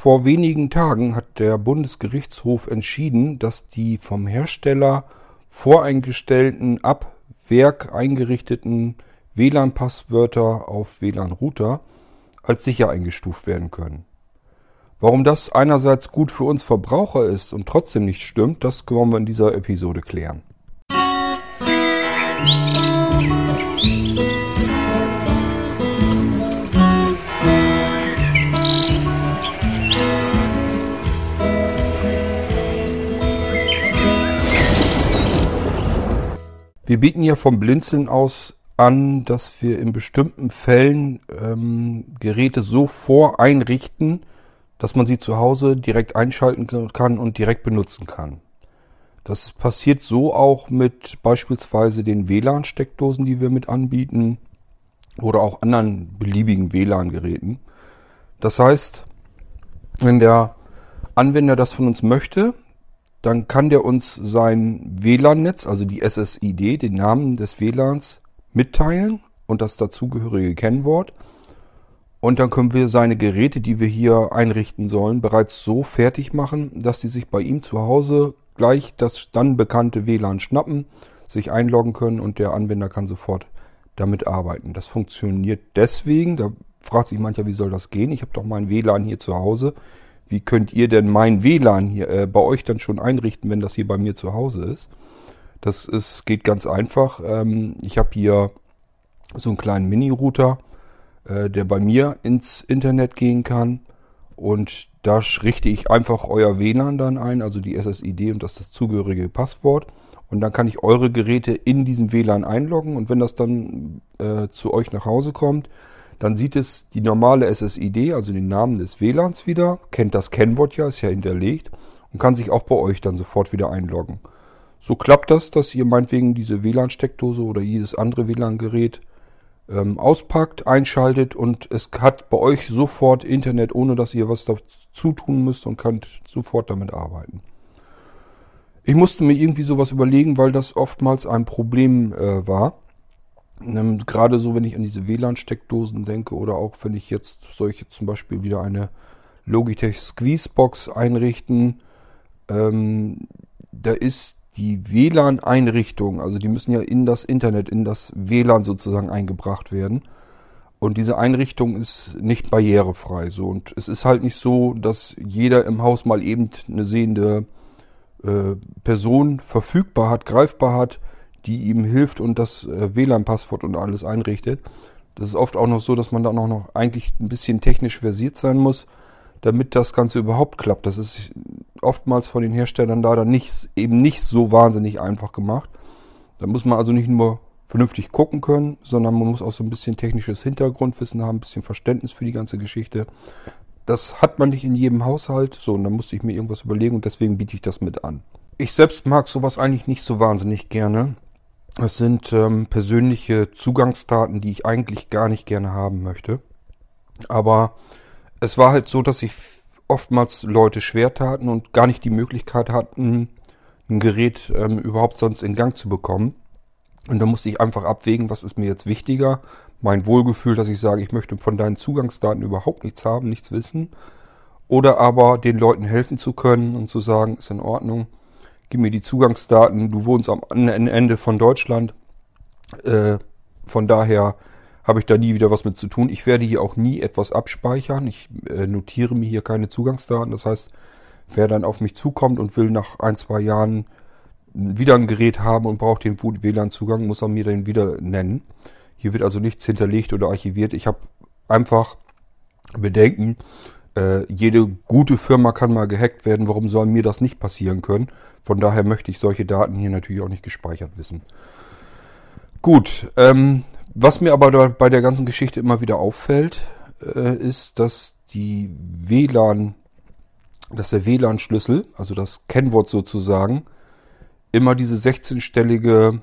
Vor wenigen Tagen hat der Bundesgerichtshof entschieden, dass die vom Hersteller voreingestellten, ab Werk eingerichteten WLAN-Passwörter auf WLAN-Router als sicher eingestuft werden können. Warum das einerseits gut für uns Verbraucher ist und trotzdem nicht stimmt, das wollen wir in dieser Episode klären. Wir bieten ja vom Blinzeln aus an, dass wir in bestimmten Fällen ähm, Geräte so voreinrichten, dass man sie zu Hause direkt einschalten kann und direkt benutzen kann. Das passiert so auch mit beispielsweise den WLAN-Steckdosen, die wir mit anbieten oder auch anderen beliebigen WLAN-Geräten. Das heißt, wenn der Anwender das von uns möchte, dann kann der uns sein WLAN-Netz, also die SSID, den Namen des WLANs mitteilen und das dazugehörige Kennwort. Und dann können wir seine Geräte, die wir hier einrichten sollen, bereits so fertig machen, dass sie sich bei ihm zu Hause gleich das dann bekannte WLAN schnappen, sich einloggen können und der Anwender kann sofort damit arbeiten. Das funktioniert deswegen, da fragt sich mancher, wie soll das gehen? Ich habe doch mein WLAN hier zu Hause wie könnt ihr denn mein WLAN hier äh, bei euch dann schon einrichten, wenn das hier bei mir zu Hause ist? Das ist, geht ganz einfach. Ähm, ich habe hier so einen kleinen Mini-Router, äh, der bei mir ins Internet gehen kann. Und da richte ich einfach euer WLAN dann ein, also die SSID und das, das zugehörige Passwort. Und dann kann ich eure Geräte in diesem WLAN einloggen. Und wenn das dann äh, zu euch nach Hause kommt, dann sieht es die normale SSID, also den Namen des WLANs wieder, kennt das Kennwort ja, ist ja hinterlegt und kann sich auch bei euch dann sofort wieder einloggen. So klappt das, dass ihr meinetwegen diese WLAN-Steckdose oder jedes andere WLAN-Gerät ähm, auspackt, einschaltet und es hat bei euch sofort Internet, ohne dass ihr was dazu tun müsst und könnt sofort damit arbeiten. Ich musste mir irgendwie sowas überlegen, weil das oftmals ein Problem äh, war. Ähm, gerade so, wenn ich an diese WLAN-Steckdosen denke oder auch wenn ich jetzt solche zum Beispiel wieder eine Logitech Squeezebox einrichten, ähm, da ist die WLAN-Einrichtung, also die müssen ja in das Internet, in das WLAN sozusagen eingebracht werden. Und diese Einrichtung ist nicht barrierefrei. So. Und es ist halt nicht so, dass jeder im Haus mal eben eine sehende äh, Person verfügbar hat, greifbar hat, die ihm hilft und das äh, WLAN-Passwort und alles einrichtet. Das ist oft auch noch so, dass man da auch noch eigentlich ein bisschen technisch versiert sein muss, damit das Ganze überhaupt klappt. Das ist oftmals von den Herstellern da dann nicht, eben nicht so wahnsinnig einfach gemacht. Da muss man also nicht nur vernünftig gucken können, sondern man muss auch so ein bisschen technisches Hintergrundwissen haben, ein bisschen Verständnis für die ganze Geschichte. Das hat man nicht in jedem Haushalt, so und da musste ich mir irgendwas überlegen und deswegen biete ich das mit an. Ich selbst mag sowas eigentlich nicht so wahnsinnig gerne. Es sind ähm, persönliche Zugangsdaten, die ich eigentlich gar nicht gerne haben möchte. Aber es war halt so, dass sich oftmals Leute schwer taten und gar nicht die Möglichkeit hatten, ein Gerät ähm, überhaupt sonst in Gang zu bekommen. Und da musste ich einfach abwägen, was ist mir jetzt wichtiger. Mein Wohlgefühl, dass ich sage, ich möchte von deinen Zugangsdaten überhaupt nichts haben, nichts wissen. Oder aber den Leuten helfen zu können und zu sagen, ist in Ordnung gib mir die Zugangsdaten, du wohnst am Ende von Deutschland. Äh, von daher habe ich da nie wieder was mit zu tun. Ich werde hier auch nie etwas abspeichern. Ich äh, notiere mir hier keine Zugangsdaten. Das heißt, wer dann auf mich zukommt und will nach ein, zwei Jahren wieder ein Gerät haben und braucht den WLAN-Zugang, muss er mir den wieder nennen. Hier wird also nichts hinterlegt oder archiviert. Ich habe einfach Bedenken, äh, jede gute Firma kann mal gehackt werden. Warum soll mir das nicht passieren können? Von daher möchte ich solche Daten hier natürlich auch nicht gespeichert wissen. Gut, ähm, was mir aber bei der ganzen Geschichte immer wieder auffällt, äh, ist, dass die WLAN, dass der WLAN-Schlüssel, also das Kennwort sozusagen, immer diese 16-stellige,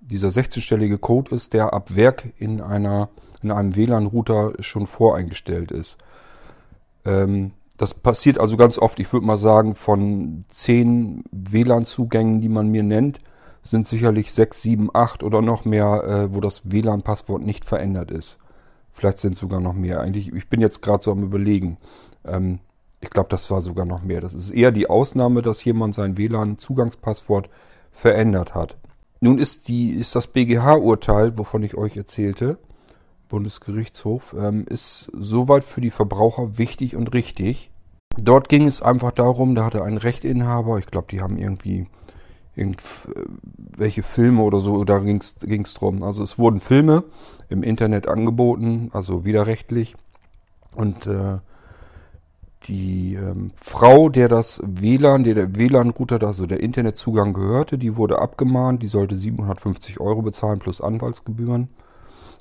dieser 16-stellige Code ist, der ab Werk in einer, in einem WLAN-Router schon voreingestellt ist. Ähm, das passiert also ganz oft. Ich würde mal sagen, von zehn WLAN-Zugängen, die man mir nennt, sind sicherlich sechs, sieben, acht oder noch mehr, äh, wo das WLAN-Passwort nicht verändert ist. Vielleicht sind sogar noch mehr. Eigentlich, ich bin jetzt gerade so am überlegen. Ähm, Ich glaube, das war sogar noch mehr. Das ist eher die Ausnahme, dass jemand sein WLAN-Zugangspasswort verändert hat. Nun ist, die, ist das BGH-Urteil, wovon ich euch erzählte, Bundesgerichtshof, ähm, ist soweit für die Verbraucher wichtig und richtig. Dort ging es einfach darum, da hatte ein Rechtinhaber, ich glaube, die haben irgendwie irgendwelche Filme oder so, da ging es drum. Also es wurden Filme im Internet angeboten, also widerrechtlich. Und äh, die ähm, Frau, der das WLAN, der der WLAN-Router, also der Internetzugang gehörte, die wurde abgemahnt. Die sollte 750 Euro bezahlen plus Anwaltsgebühren.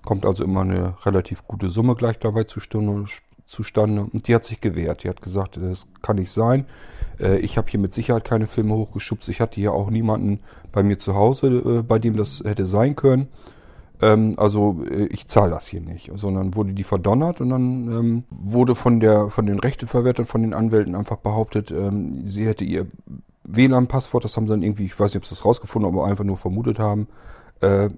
Kommt also immer eine relativ gute Summe gleich dabei zustande. zustande. Und die hat sich gewehrt. Die hat gesagt, das kann nicht sein. Äh, ich habe hier mit Sicherheit keine Filme hochgeschubst. Ich hatte hier auch niemanden bei mir zu Hause, äh, bei dem das hätte sein können ähm, also äh, ich zahle das hier nicht, sondern wurde die verdonnert und dann ähm, wurde von der von den Rechteverwertern, von den Anwälten einfach behauptet, ähm, sie hätte ihr WLAN-Passwort, das haben sie dann irgendwie, ich weiß nicht, ob sie das rausgefunden, aber einfach nur vermutet haben. Äh,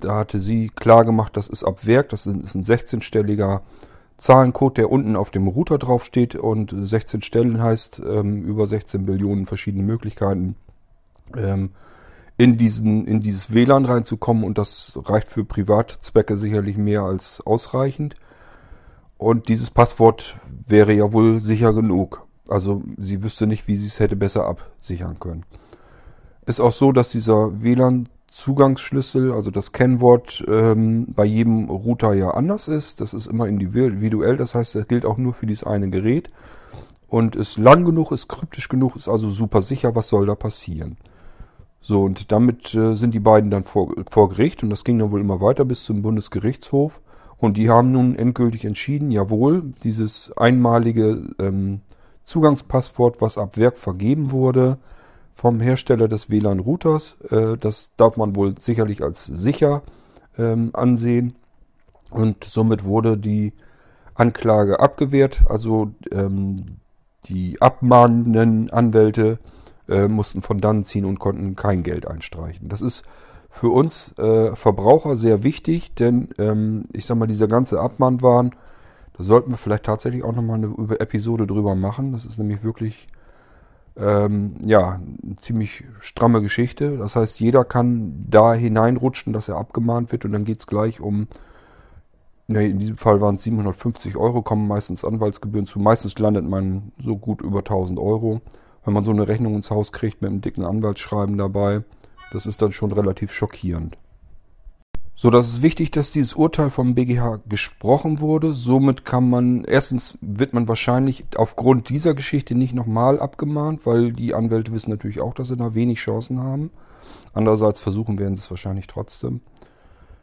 da hatte sie klar gemacht, das ist ab Werk, das ist ein 16-stelliger Zahlencode, der unten auf dem Router draufsteht und 16 Stellen heißt ähm, über 16 Billionen verschiedene Möglichkeiten. Ähm, in, diesen, in dieses WLAN reinzukommen und das reicht für Privatzwecke sicherlich mehr als ausreichend. Und dieses Passwort wäre ja wohl sicher genug. Also sie wüsste nicht, wie sie es hätte besser absichern können. Ist auch so, dass dieser WLAN-Zugangsschlüssel, also das Kennwort, ähm, bei jedem Router ja anders ist. Das ist immer individuell, das heißt, das gilt auch nur für dieses eine Gerät. Und ist lang genug, ist kryptisch genug, ist also super sicher, was soll da passieren. So, und damit äh, sind die beiden dann vor, vor Gericht und das ging dann wohl immer weiter bis zum Bundesgerichtshof. Und die haben nun endgültig entschieden, jawohl, dieses einmalige ähm, Zugangspasswort, was ab Werk vergeben wurde vom Hersteller des WLAN-Routers, äh, das darf man wohl sicherlich als sicher ähm, ansehen. Und somit wurde die Anklage abgewehrt. Also ähm, die abmahnenden Anwälte äh, mussten von dann ziehen und konnten kein Geld einstreichen. Das ist für uns äh, Verbraucher sehr wichtig, denn ähm, ich sag mal, dieser ganze Abmahnwahn, da sollten wir vielleicht tatsächlich auch nochmal eine Episode drüber machen. Das ist nämlich wirklich ähm, ja, ziemlich stramme Geschichte. Das heißt, jeder kann da hineinrutschen, dass er abgemahnt wird und dann geht es gleich um, ne, in diesem Fall waren es 750 Euro, kommen meistens Anwaltsgebühren zu. Meistens landet man so gut über 1000 Euro wenn man so eine Rechnung ins Haus kriegt mit einem dicken Anwaltsschreiben dabei, das ist dann schon relativ schockierend. So, das ist wichtig, dass dieses Urteil vom BGH gesprochen wurde. Somit kann man, erstens wird man wahrscheinlich aufgrund dieser Geschichte nicht nochmal abgemahnt, weil die Anwälte wissen natürlich auch, dass sie da wenig Chancen haben. Andererseits versuchen werden sie es wahrscheinlich trotzdem.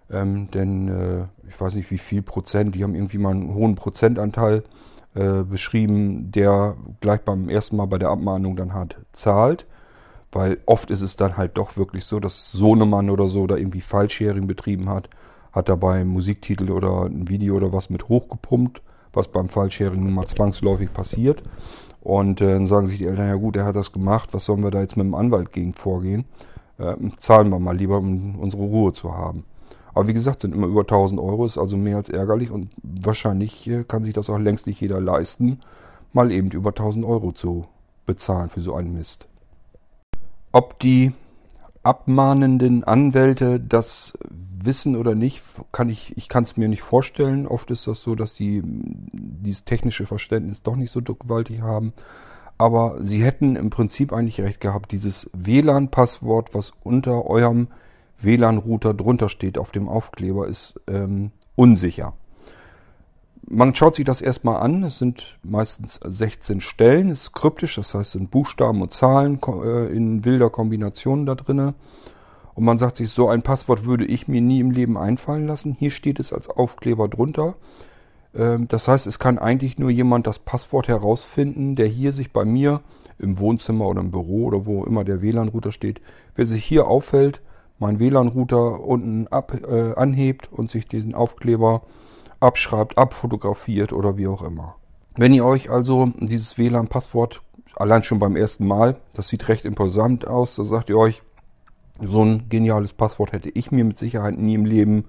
Ähm, denn äh, ich weiß nicht wie viel Prozent, die haben irgendwie mal einen hohen Prozentanteil äh, beschrieben, der gleich beim ersten Mal bei der Abmahnung dann halt zahlt. Weil oft ist es dann halt doch wirklich so, dass Sohnemann oder so da irgendwie Fallsharing betrieben hat, hat dabei einen Musiktitel oder ein Video oder was mit hochgepumpt, was beim Fallsharing nun mal zwangsläufig passiert. Und äh, dann sagen sich die Eltern, ja gut, er hat das gemacht, was sollen wir da jetzt mit dem Anwalt gegen vorgehen? Äh, zahlen wir mal lieber, um unsere Ruhe zu haben. Aber wie gesagt, sind immer über 1000 Euro, ist also mehr als ärgerlich und wahrscheinlich äh, kann sich das auch längst nicht jeder leisten, mal eben über 1000 Euro zu bezahlen für so einen Mist. Ob die abmahnenden Anwälte das wissen oder nicht, kann ich, ich kann es mir nicht vorstellen. Oft ist das so, dass die dieses technische Verständnis doch nicht so gewaltig haben. Aber sie hätten im Prinzip eigentlich recht gehabt, dieses WLAN-Passwort, was unter eurem WLAN-Router drunter steht auf dem Aufkleber, ist ähm, unsicher. Man schaut sich das erstmal an. Es sind meistens 16 Stellen. Es ist kryptisch, das heißt, es sind Buchstaben und Zahlen äh, in wilder Kombination da drinne. Und man sagt sich, so ein Passwort würde ich mir nie im Leben einfallen lassen. Hier steht es als Aufkleber drunter. Ähm, das heißt, es kann eigentlich nur jemand das Passwort herausfinden, der hier sich bei mir im Wohnzimmer oder im Büro oder wo immer der WLAN-Router steht, wer sich hier auffällt, meinen WLAN-Router unten ab, äh, anhebt und sich den Aufkleber abschreibt, abfotografiert oder wie auch immer. Wenn ihr euch also dieses WLAN-Passwort allein schon beim ersten Mal, das sieht recht imposant aus, da sagt ihr euch, so ein geniales Passwort hätte ich mir mit Sicherheit nie im Leben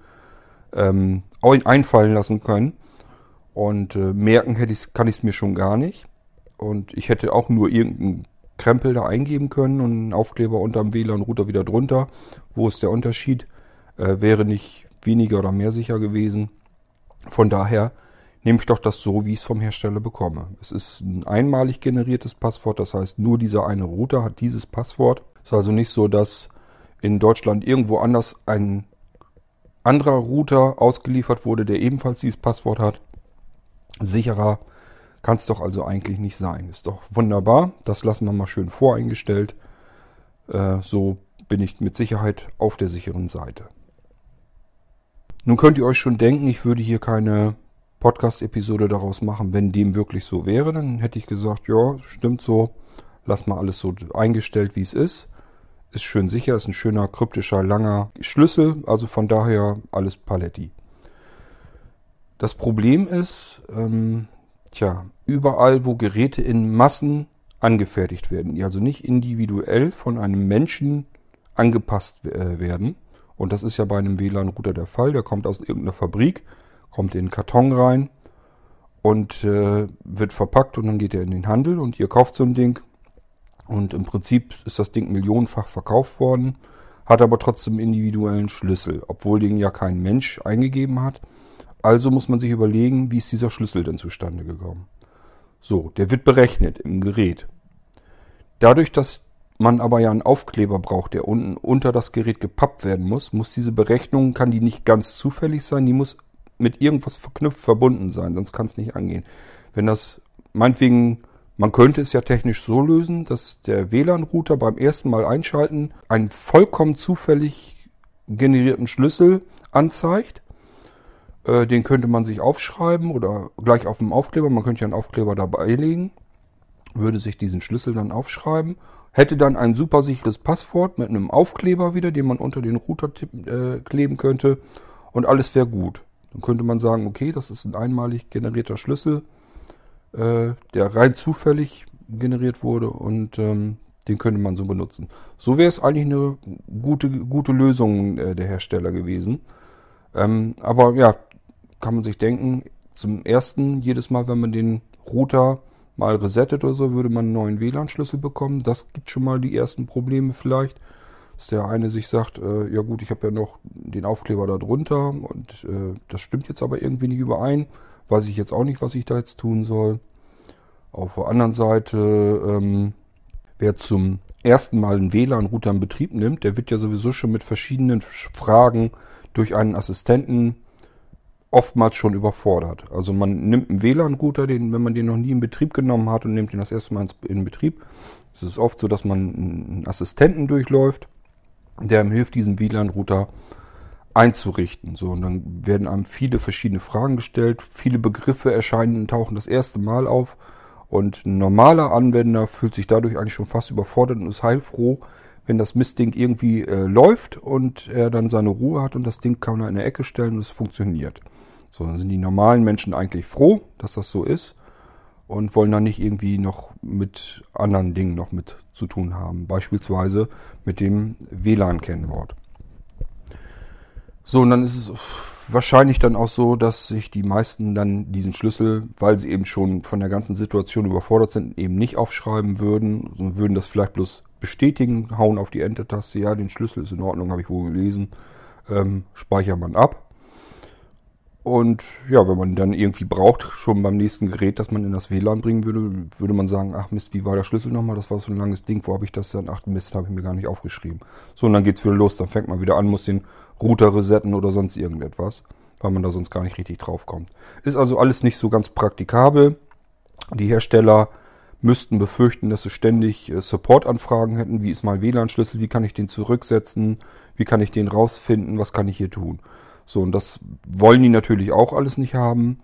ähm, einfallen lassen können. Und äh, merken hätte ich's, kann ich es mir schon gar nicht. Und ich hätte auch nur irgendeinen Krempel da eingeben können und einen Aufkleber unterm WLAN-Router wieder drunter. Wo ist der Unterschied? Äh, wäre nicht weniger oder mehr sicher gewesen. Von daher nehme ich doch das so, wie ich es vom Hersteller bekomme. Es ist ein einmalig generiertes Passwort, das heißt, nur dieser eine Router hat dieses Passwort. Es ist also nicht so, dass in Deutschland irgendwo anders ein anderer Router ausgeliefert wurde, der ebenfalls dieses Passwort hat. Sicherer kann es doch also eigentlich nicht sein. Ist doch wunderbar. Das lassen wir mal schön voreingestellt. Äh, so bin ich mit Sicherheit auf der sicheren Seite. Nun könnt ihr euch schon denken, ich würde hier keine Podcast-Episode daraus machen, wenn dem wirklich so wäre. Dann hätte ich gesagt, ja, stimmt so. Lass mal alles so eingestellt, wie es ist. Ist schön sicher, ist ein schöner, kryptischer, langer Schlüssel. Also von daher alles Paletti. Das Problem ist, ähm, tja, überall, wo Geräte in Massen angefertigt werden, die also nicht individuell von einem Menschen angepasst äh, werden. Und das ist ja bei einem WLAN-Router der Fall. Der kommt aus irgendeiner Fabrik, kommt in den Karton rein und äh, wird verpackt und dann geht er in den Handel und ihr kauft so ein Ding. Und im Prinzip ist das Ding millionenfach verkauft worden, hat aber trotzdem individuellen Schlüssel, obwohl den ja kein Mensch eingegeben hat. Also muss man sich überlegen, wie ist dieser Schlüssel denn zustande gekommen. So, der wird berechnet im Gerät. Dadurch, dass man aber ja einen Aufkleber braucht, der unten unter das Gerät gepappt werden muss, muss diese Berechnung, kann die nicht ganz zufällig sein, die muss mit irgendwas verknüpft verbunden sein, sonst kann es nicht angehen. Wenn das, meinetwegen, man könnte es ja technisch so lösen, dass der WLAN-Router beim ersten Mal einschalten einen vollkommen zufällig generierten Schlüssel anzeigt äh, den könnte man sich aufschreiben oder gleich auf dem Aufkleber. Man könnte ja einen Aufkleber dabei legen. Würde sich diesen Schlüssel dann aufschreiben. Hätte dann ein super sicheres Passwort mit einem Aufkleber wieder, den man unter den Router äh, kleben könnte. Und alles wäre gut. Dann könnte man sagen, okay, das ist ein einmalig generierter Schlüssel, äh, der rein zufällig generiert wurde und ähm, den könnte man so benutzen. So wäre es eigentlich eine gute, gute Lösung äh, der Hersteller gewesen. Ähm, aber ja, kann man sich denken, zum ersten, jedes Mal, wenn man den Router mal resettet oder so, würde man einen neuen WLAN-Schlüssel bekommen. Das gibt schon mal die ersten Probleme vielleicht. Dass der eine sich sagt, äh, ja gut, ich habe ja noch den Aufkleber da drunter und äh, das stimmt jetzt aber irgendwie nicht überein. Weiß ich jetzt auch nicht, was ich da jetzt tun soll. Auf der anderen Seite, ähm, wer zum ersten Mal einen WLAN-Router in Betrieb nimmt, der wird ja sowieso schon mit verschiedenen Fragen durch einen Assistenten oftmals schon überfordert. Also man nimmt einen WLAN-Router, den, wenn man den noch nie in Betrieb genommen hat und nimmt den das erste Mal in Betrieb, es ist oft so, dass man einen Assistenten durchläuft, der ihm hilft, diesen WLAN-Router einzurichten. So, und dann werden einem viele verschiedene Fragen gestellt, viele Begriffe erscheinen und tauchen das erste Mal auf. Und ein normaler Anwender fühlt sich dadurch eigentlich schon fast überfordert und ist heilfroh, wenn das Mistding irgendwie äh, läuft und er dann seine Ruhe hat und das Ding kann er in der Ecke stellen und es funktioniert. So, dann sind die normalen Menschen eigentlich froh, dass das so ist und wollen dann nicht irgendwie noch mit anderen Dingen noch mit zu tun haben. Beispielsweise mit dem WLAN-Kennwort. So, und dann ist es wahrscheinlich dann auch so, dass sich die meisten dann diesen Schlüssel, weil sie eben schon von der ganzen Situation überfordert sind, eben nicht aufschreiben würden, sondern würden das vielleicht bloß bestätigen, hauen auf die Enter-Taste, ja, den Schlüssel ist in Ordnung, habe ich wohl gelesen, ähm, speichert man ab. Und ja, wenn man dann irgendwie braucht, schon beim nächsten Gerät, das man in das WLAN bringen würde, würde man sagen, ach Mist, wie war der Schlüssel nochmal? Das war so ein langes Ding, wo habe ich das dann? Ach Mist, habe ich mir gar nicht aufgeschrieben. So, und dann geht's wieder los, dann fängt man wieder an, muss den Router resetten oder sonst irgendetwas, weil man da sonst gar nicht richtig drauf kommt. Ist also alles nicht so ganz praktikabel. Die Hersteller müssten befürchten, dass sie ständig äh, Support-Anfragen hätten. Wie ist mein WLAN-Schlüssel? Wie kann ich den zurücksetzen? Wie kann ich den rausfinden? Was kann ich hier tun? So, und das wollen die natürlich auch alles nicht haben.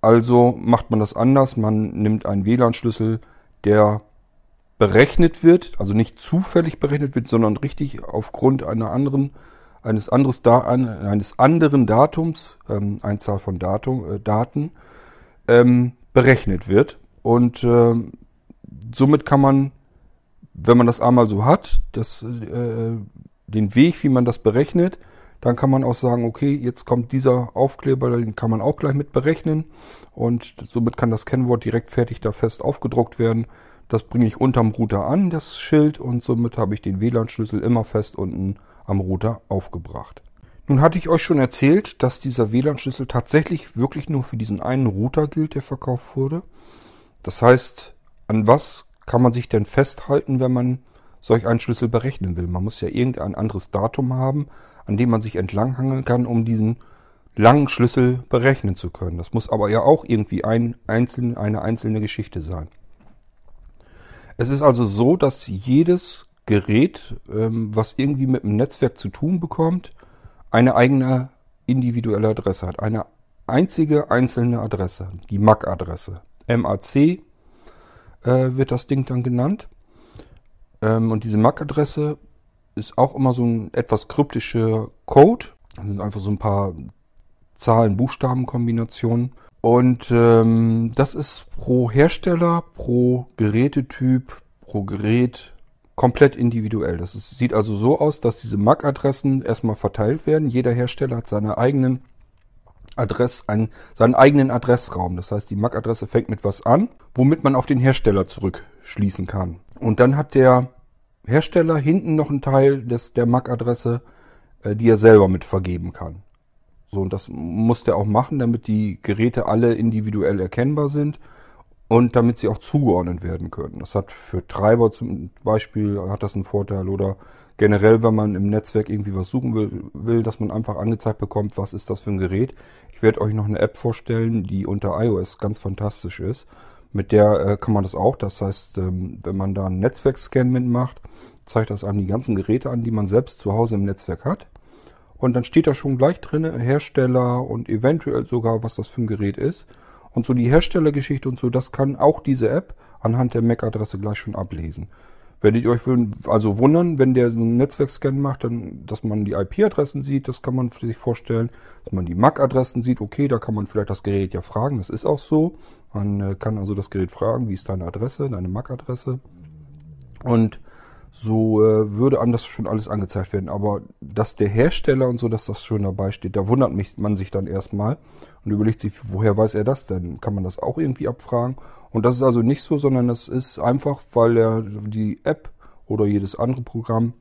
Also macht man das anders. Man nimmt einen WLAN-Schlüssel, der berechnet wird, also nicht zufällig berechnet wird, sondern richtig aufgrund einer anderen, eines, anderes da, eines anderen Datums, ähm, Einzahl von Datum, äh, Daten, ähm, berechnet wird. Und äh, somit kann man, wenn man das einmal so hat, das, äh, den Weg, wie man das berechnet, Dann kann man auch sagen, okay, jetzt kommt dieser Aufkleber, den kann man auch gleich mit berechnen und somit kann das Kennwort direkt fertig da fest aufgedruckt werden. Das bringe ich unterm Router an, das Schild, und somit habe ich den WLAN-Schlüssel immer fest unten am Router aufgebracht. Nun hatte ich euch schon erzählt, dass dieser WLAN-Schlüssel tatsächlich wirklich nur für diesen einen Router gilt, der verkauft wurde. Das heißt, an was kann man sich denn festhalten, wenn man solch einen Schlüssel berechnen will? Man muss ja irgendein anderes Datum haben, an dem man sich entlanghangeln kann, um diesen langen Schlüssel berechnen zu können. Das muss aber ja auch irgendwie ein einzelne, eine einzelne Geschichte sein. Es ist also so, dass jedes Gerät, ähm, was irgendwie mit dem Netzwerk zu tun bekommt, eine eigene individuelle Adresse hat. Eine einzige einzelne Adresse, die MAC-Adresse. MAC äh, wird das Ding dann genannt. Ähm, und diese MAC-Adresse ist auch immer so ein etwas kryptischer Code. Das sind einfach so ein paar Zahlen-Buchstaben-Kombinationen. Und ähm, das ist pro Hersteller, pro Gerätetyp, pro Gerät komplett individuell. Das ist, sieht also so aus, dass diese MAC-Adressen erstmal verteilt werden. Jeder Hersteller hat seine eigenen Adress, einen, seinen eigenen Adressraum. Das heißt, die MAC-Adresse fängt mit was an, womit man auf den Hersteller zurückschließen kann. Und dann hat der Hersteller hinten noch einen Teil des, der MAC-Adresse, äh, die er selber mit vergeben kann. So, und das muss der auch machen, damit die Geräte alle individuell erkennbar sind und damit sie auch zugeordnet werden können. Das hat für Treiber zum Beispiel hat das einen Vorteil oder generell, wenn man im Netzwerk irgendwie was suchen will, will, dass man einfach angezeigt bekommt, was ist das für ein Gerät. Ich werde euch noch eine App vorstellen, die unter iOS ganz fantastisch ist. Mit der äh, kann man das auch. Das heißt, ähm, wenn man da einen Netzwerkscan mitmacht, zeigt das einem die ganzen Geräte an, die man selbst zu Hause im Netzwerk hat. Und dann steht da schon gleich drin, Hersteller und eventuell sogar, was das für ein Gerät ist. Und so die Herstellergeschichte und so, das kann auch diese App anhand der MAC-Adresse gleich schon ablesen. Werdet ihr euch also wundern, wenn der einen Netzwerkscan macht, dann, dass man die IP-Adressen sieht, das kann man sich vorstellen. Dass man die MAC-Adressen sieht, okay, da kann man vielleicht das Gerät ja fragen, das ist auch so. Man äh, kann also das Gerät fragen, wie ist deine Adresse, deine MAC-Adresse. Und so äh, würde einem das schon alles angezeigt werden. Aber dass der Hersteller und so, dass das schon dabei steht, da wundert mich, man sich dann erstmal und überlegt sich, woher weiß er das denn? Kann man das auch irgendwie abfragen? Und das ist also nicht so, sondern das ist einfach, weil er die App oder jedes andere Programm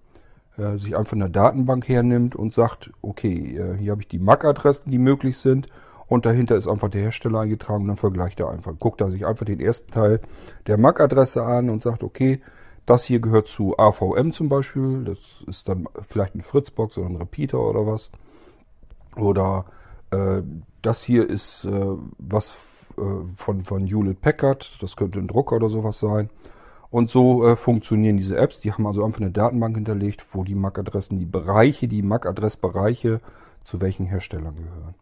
äh, sich einfach eine Datenbank hernimmt und sagt, okay, äh, hier habe ich die MAC-Adressen, die möglich sind und dahinter ist einfach der Hersteller eingetragen und dann vergleicht er einfach. Guckt er sich einfach den ersten Teil der MAC-Adresse an und sagt, okay, das hier gehört zu AVM zum Beispiel. Das ist dann vielleicht eine Fritzbox oder ein Repeater oder was. Oder äh, das hier ist äh, was äh, von, von Hewlett Packard. Das könnte ein Drucker oder sowas sein. Und so äh, funktionieren diese Apps. Die haben also einfach eine Datenbank hinterlegt, wo die MAC-Adressen, die Bereiche, die MAC-Adressbereiche zu welchen Herstellern gehören.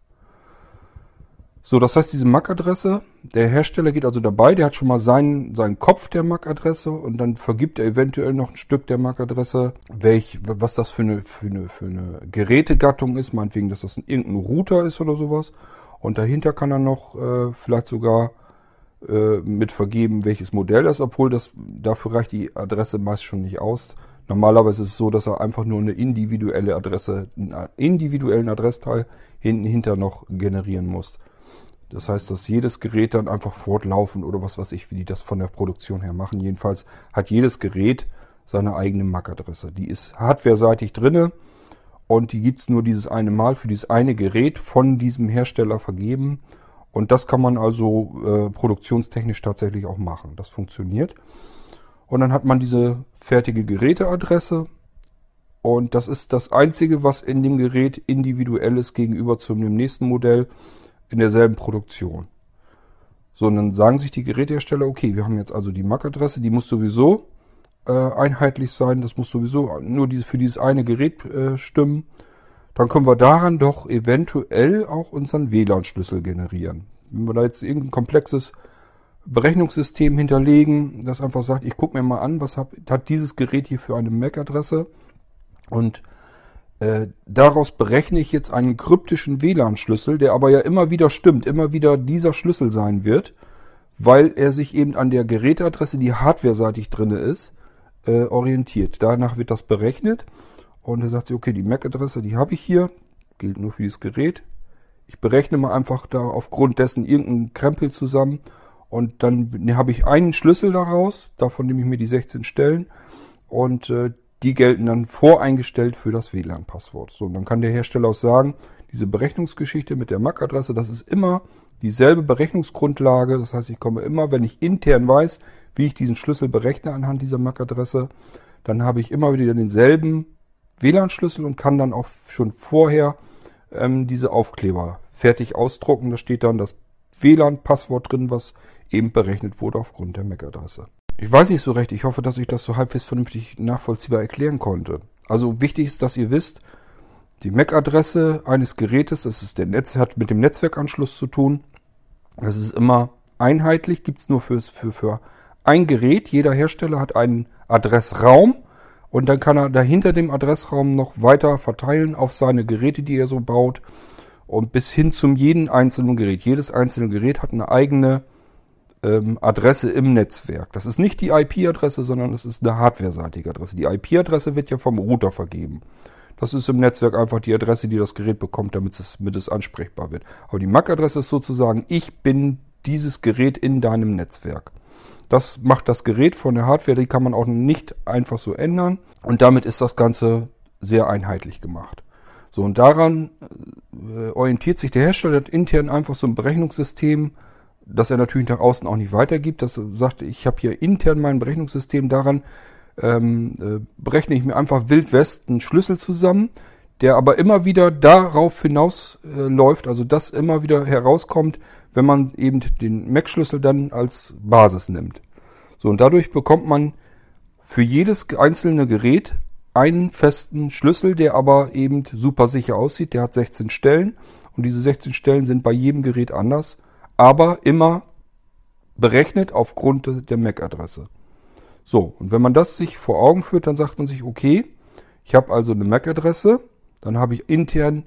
So, das heißt, diese MAC-Adresse, der Hersteller geht also dabei, der hat schon mal seinen, seinen Kopf der MAC-Adresse und dann vergibt er eventuell noch ein Stück der MAC-Adresse, welch, was das für eine, für eine, für eine Gerätegattung ist, meinetwegen, dass das ein, irgendein Router ist oder sowas. Und dahinter kann er noch äh, vielleicht sogar äh, mit vergeben, welches Modell das, obwohl das dafür reicht die Adresse meist schon nicht aus. Normalerweise ist es so, dass er einfach nur eine individuelle Adresse, einen individuellen Adressteil hinten hinter noch generieren muss. Das heißt, dass jedes Gerät dann einfach fortlaufend oder was weiß ich, wie die das von der Produktion her machen. Jedenfalls hat jedes Gerät seine eigene MAC-Adresse. Die ist hardware-seitig drinne und die gibt's nur dieses eine Mal für dieses eine Gerät von diesem Hersteller vergeben. Und das kann man also äh, produktionstechnisch tatsächlich auch machen. Das funktioniert. Und dann hat man diese fertige Geräteadresse. Und das ist das Einzige, was in dem Gerät individuell ist gegenüber zum nächsten Modell in derselben Produktion. So, und dann sagen sich die Gerätehersteller, okay, wir haben jetzt also die MAC-Adresse, die muss sowieso äh, einheitlich sein, das muss sowieso nur diese, für dieses eine Gerät äh, stimmen. Dann können wir daran doch eventuell auch unseren WLAN-Schlüssel generieren. Wenn wir da jetzt irgendein komplexes Berechnungssystem hinterlegen, das einfach sagt, ich gucke mir mal an, was hat, hat dieses Gerät hier für eine MAC-Adresse und daraus berechne ich jetzt einen kryptischen WLAN-Schlüssel, der aber ja immer wieder stimmt, immer wieder dieser Schlüssel sein wird, weil er sich eben an der Geräteadresse, die hardware-seitig drinne ist, äh, orientiert. Danach wird das berechnet Und er sagt sie, okay, die MAC-Adresse, die habe ich hier, gilt nur für dieses Gerät. Ich berechne mal einfach da aufgrund dessen irgendeinen Krempel zusammen und dann habe ich einen Schlüssel daraus, davon nehme ich mir die 16 Stellen und äh, die gelten dann voreingestellt für das WLAN-Passwort. So, und dann kann der Hersteller auch sagen, diese Berechnungsgeschichte mit der MAC-Adresse, das ist immer dieselbe Berechnungsgrundlage. Das heißt, ich komme immer, wenn ich intern weiß, wie ich diesen Schlüssel berechne anhand dieser MAC-Adresse, dann habe ich immer wieder denselben WLAN-Schlüssel und kann dann auch schon vorher ähm, diese Aufkleber fertig ausdrucken. Da steht dann das WLAN-Passwort drin, was eben berechnet wurde aufgrund der MAC-Adresse. Ich weiß nicht so recht. Ich hoffe, dass ich das so halbwegs vernünftig nachvollziehbar erklären konnte. Also wichtig ist, dass ihr wisst, die MAC-Adresse eines Gerätes, das ist der Netz, hat mit dem Netzwerkanschluss zu tun. Das ist immer einheitlich, gibt es nur für, für, für ein Gerät. Jeder Hersteller hat einen Adressraum und dann kann er dahinter dem Adressraum noch weiter verteilen auf seine Geräte, die er so baut und bis hin zum jeden einzelnen Gerät. Jedes einzelne Gerät hat eine eigene ähm, Adresse im Netzwerk. Das ist nicht die IP-Adresse, sondern es ist eine hardware-seitige Adresse. Die IP-Adresse wird ja vom Router vergeben. Das ist im Netzwerk einfach die Adresse, die das Gerät bekommt, damit es, damit es ansprechbar wird. Aber die MAC-Adresse ist sozusagen, ich bin dieses Gerät in deinem Netzwerk. Das macht das Gerät von der Hardware, die kann man auch nicht einfach so ändern. Und damit ist das Ganze sehr einheitlich gemacht. So, und daran äh, orientiert sich der Hersteller intern einfach so ein Berechnungssystem, das er natürlich nach außen auch nicht weitergibt. Das sagt, ich habe hier intern mein Berechnungssystem daran, ähm, äh, berechne ich mir einfach Wild West einen Schlüssel zusammen, der aber immer wieder darauf hinausläuft, äh, also das immer wieder herauskommt, wenn man eben den MAC-Schlüssel dann als Basis nimmt. So, und dadurch bekommt man für jedes einzelne Gerät einen festen Schlüssel, der aber eben super sicher aussieht. Der hat 16 Stellen und diese 16 Stellen sind bei jedem Gerät anders, aber immer berechnet aufgrund der MAC-Adresse. So, und wenn man das sich vor Augen führt, dann sagt man sich, okay, ich habe also eine MAC-Adresse, dann habe ich intern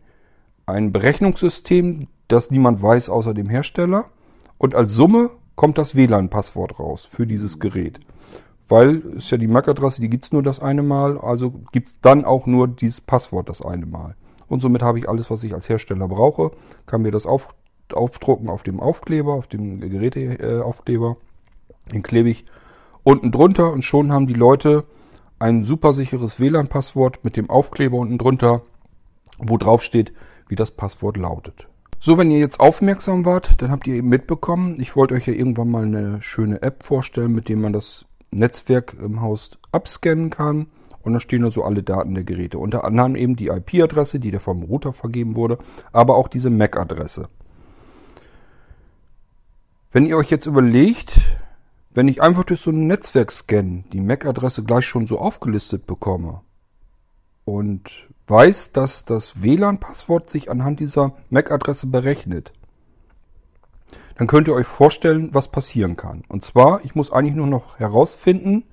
ein Berechnungssystem, das niemand weiß außer dem Hersteller. Und als Summe kommt das WLAN-Passwort raus für dieses Gerät. Weil ist ja die MAC-Adresse, die gibt es nur das eine Mal, also gibt es dann auch nur dieses Passwort das eine Mal. Und somit habe ich alles, was ich als Hersteller brauche, kann mir das auf, aufdrucken auf dem Aufkleber, auf dem Geräteaufkleber. Den klebe ich unten drunter und schon haben die Leute ein super sicheres WLAN-Passwort mit dem Aufkleber unten drunter, wo drauf steht, wie das Passwort lautet. So, wenn ihr jetzt aufmerksam wart, dann habt ihr eben mitbekommen, ich wollte euch ja irgendwann mal eine schöne App vorstellen, mit der man das Netzwerk im Haus abscannen kann. Und da stehen also alle Daten der Geräte. Unter anderem eben die IP-Adresse, die da vom Router vergeben wurde, aber auch diese MAC-Adresse. Wenn ihr euch jetzt überlegt, wenn ich einfach durch so einen Netzwerkscan die MAC-Adresse gleich schon so aufgelistet bekomme und weiß, dass das WLAN-Passwort sich anhand dieser MAC-Adresse berechnet, dann könnt ihr euch vorstellen, was passieren kann. Und zwar, ich muss eigentlich nur noch herausfinden,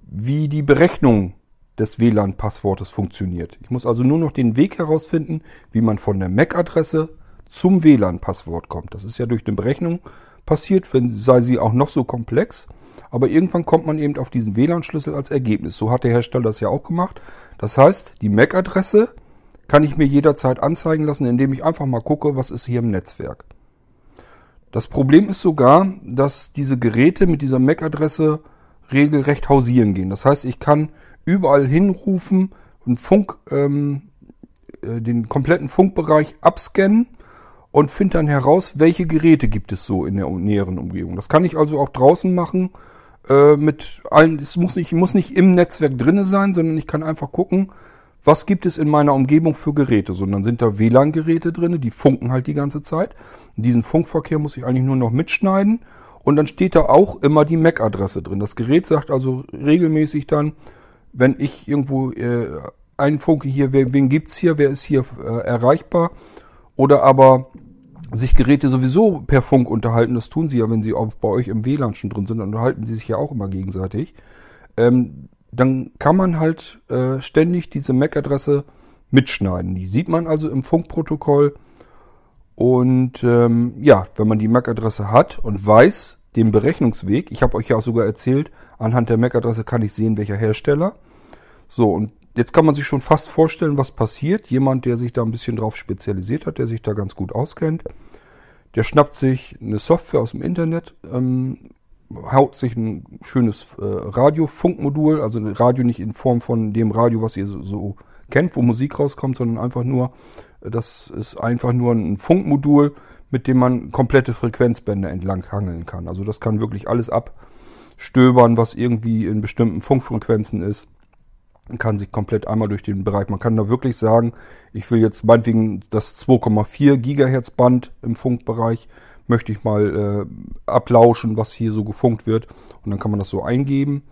wie die Berechnung des WLAN-Passwortes funktioniert. Ich muss also nur noch den Weg herausfinden, wie man von der MAC-Adresse zum WLAN-Passwort kommt. Das ist ja durch eine Berechnung passiert, wenn, sei sie auch noch so komplex. Aber irgendwann kommt man eben auf diesen WLAN-Schlüssel als Ergebnis. So hat der Hersteller das ja auch gemacht. Das heißt, die MAC-Adresse kann ich mir jederzeit anzeigen lassen, indem ich einfach mal gucke, was ist hier im Netzwerk. Das Problem ist sogar, dass diese Geräte mit dieser MAC-Adresse regelrecht hausieren gehen. Das heißt, ich kann überall hinrufen und Funk, ähm, äh, den kompletten Funkbereich abscannen und finde dann heraus, welche Geräte gibt es so in der näheren Umgebung. Das kann ich also auch draußen machen äh, mit allen. Es muss nicht, muss nicht im Netzwerk drinne sein, sondern ich kann einfach gucken, was gibt es in meiner Umgebung für Geräte. So, dann sind da WLAN-Geräte drinne, die funken halt die ganze Zeit. Diesen Funkverkehr muss ich eigentlich nur noch mitschneiden. Und dann steht da auch immer die MAC-Adresse drin. Das Gerät sagt also regelmäßig dann, wenn ich irgendwo äh, einen Funke hier, wer, wen gibt's hier, wer ist hier äh, erreichbar oder aber sich Geräte sowieso per Funk unterhalten, das tun sie ja, wenn sie auch bei euch im WLAN schon drin sind, dann unterhalten sie sich ja auch immer gegenseitig. Ähm, dann kann man halt äh, ständig diese MAC-Adresse mitschneiden. Die sieht man also im Funkprotokoll. Und ähm, ja, wenn man die MAC-Adresse hat und weiß den Berechnungsweg, ich habe euch ja auch sogar erzählt, anhand der MAC-Adresse kann ich sehen, welcher Hersteller. So, und jetzt kann man sich schon fast vorstellen, was passiert. Jemand, der sich da ein bisschen drauf spezialisiert hat, der sich da ganz gut auskennt, der schnappt sich eine Software aus dem Internet, ähm, haut sich ein schönes äh, Radio-Funkmodul, also Radio nicht in Form von dem Radio, was ihr so, so kennt, wo Musik rauskommt, sondern einfach nur, das ist einfach nur ein Funkmodul, mit dem man komplette Frequenzbänder entlang hangeln kann. Also das kann wirklich alles abstöbern, was irgendwie in bestimmten Funkfrequenzen ist. Kann sich komplett einmal durch den Bereich, man kann da wirklich sagen, ich will jetzt meinetwegen das 2,4 Gigahertz Band im Funkbereich, möchte ich mal äh, ablauschen, was hier so gefunkt wird. Und dann kann man das so eingeben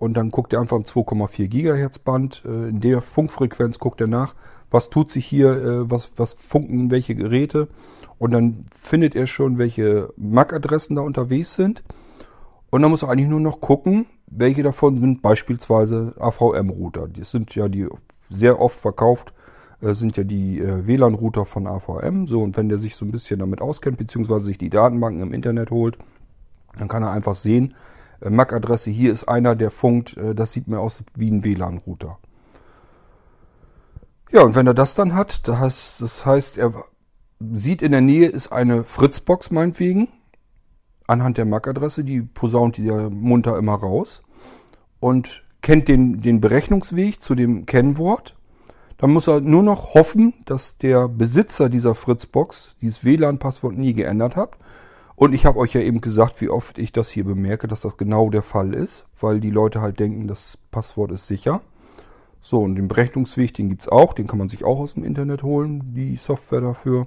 und dann guckt er einfach im 2,4 Gigahertz Band. Äh, in der Funkfrequenz guckt er nach, was tut sich hier, äh, was, was funken welche Geräte. Und dann findet er schon, welche MAC-Adressen da unterwegs sind. Und dann muss er eigentlich nur noch gucken, welche davon sind beispielsweise AVM-Router. Das sind ja die sehr oft verkauft, äh, sind ja die äh, WLAN-Router von AVM. So, und wenn der sich so ein bisschen damit auskennt, beziehungsweise sich die Datenbanken im Internet holt, dann kann er einfach sehen, äh, MAC-Adresse, hier ist einer, der funkt, das sieht mir aus wie ein WLAN-Router. Ja, und wenn er das dann hat, das heißt, er sieht in der Nähe ist eine Fritzbox meinetwegen, anhand der MAC-Adresse, die posaunt die ja munter immer raus und kennt den, den Berechnungsweg zu dem Kennwort. Dann muss er nur noch hoffen, dass der Besitzer dieser Fritzbox dieses WLAN-Passwort nie geändert hat und ich habe euch ja eben gesagt, wie oft ich das hier bemerke, dass das genau der Fall ist, weil die Leute halt denken, das Passwort ist sicher. So, und den Berechnungsweg, den gibt's auch, den kann man sich auch aus dem Internet holen, die Software dafür.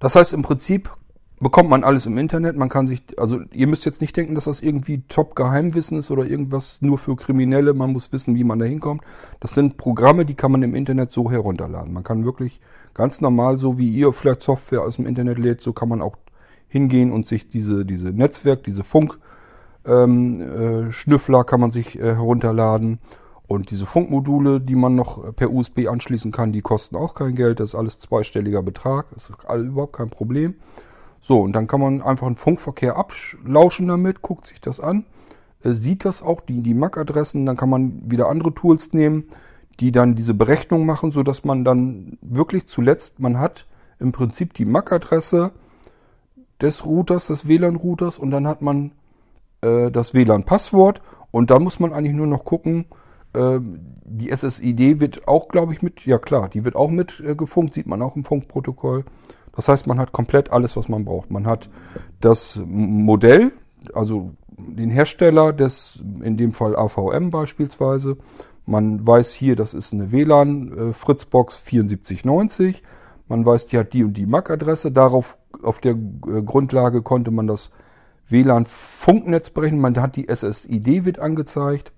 Das heißt, im Prinzip bekommt man alles im Internet. Man kann sich, also ihr müsst jetzt nicht denken, dass das irgendwie Top-Geheimwissen ist oder irgendwas nur für Kriminelle. Man muss wissen, wie man da hinkommt. Das sind Programme, die kann man im Internet so herunterladen. Man kann wirklich ganz normal, so wie ihr vielleicht Software aus dem Internet lädt, so kann man auch hingehen und sich diese, diese Netzwerk, diese Funkschnüffler ähm, äh, kann man sich äh, herunterladen. Und diese Funkmodule, die man noch per USB anschließen kann, die kosten auch kein Geld. Das ist alles zweistelliger Betrag. Das ist alles überhaupt kein Problem. So, und dann kann man einfach einen Funkverkehr ablauschen damit, guckt sich das an, äh, sieht das auch, die, die MAC-Adressen. Dann kann man wieder andere Tools nehmen, die dann diese Berechnung machen, sodass man dann wirklich zuletzt, man hat im Prinzip die MAC-Adresse, des Routers, des WLAN-Routers und dann hat man äh, das WLAN-Passwort und da muss man eigentlich nur noch gucken, äh, die SSID wird auch, glaube ich, mit, ja klar, die wird auch mit äh, gefunkt, sieht man auch im Funkprotokoll. Das heißt, man hat komplett alles, was man braucht. Man hat das Modell, also den Hersteller des, in dem Fall AVM beispielsweise. Man weiß hier, das ist eine WLAN äh, Fritzbox 7490. Man weiß, die hat die und die MAC-Adresse. Darauf, auf der äh, Grundlage konnte man das WLAN-Funknetz berechnen. Man hat die SSID wird angezeigt.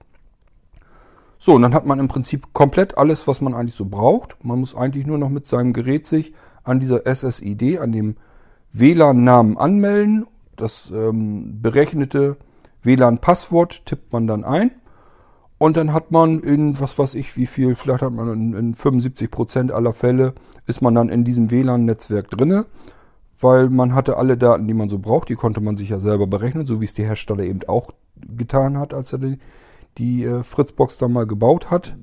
So, und dann hat man im Prinzip komplett alles, was man eigentlich so braucht. Man muss eigentlich nur noch mit seinem Gerät sich an dieser SSID, an dem WLAN-Namen anmelden. Das ähm, berechnete WLAN-Passwort tippt man dann ein. Und dann hat man in, was weiß ich, wie viel, vielleicht hat man in, in 75 Prozent aller Fälle, ist man dann in diesem WLAN-Netzwerk drinne, weil man hatte alle Daten, die man so braucht, die konnte man sich ja selber berechnen, so wie es der Hersteller eben auch getan hat, als er die, die äh, Fritzbox dann mal gebaut hat.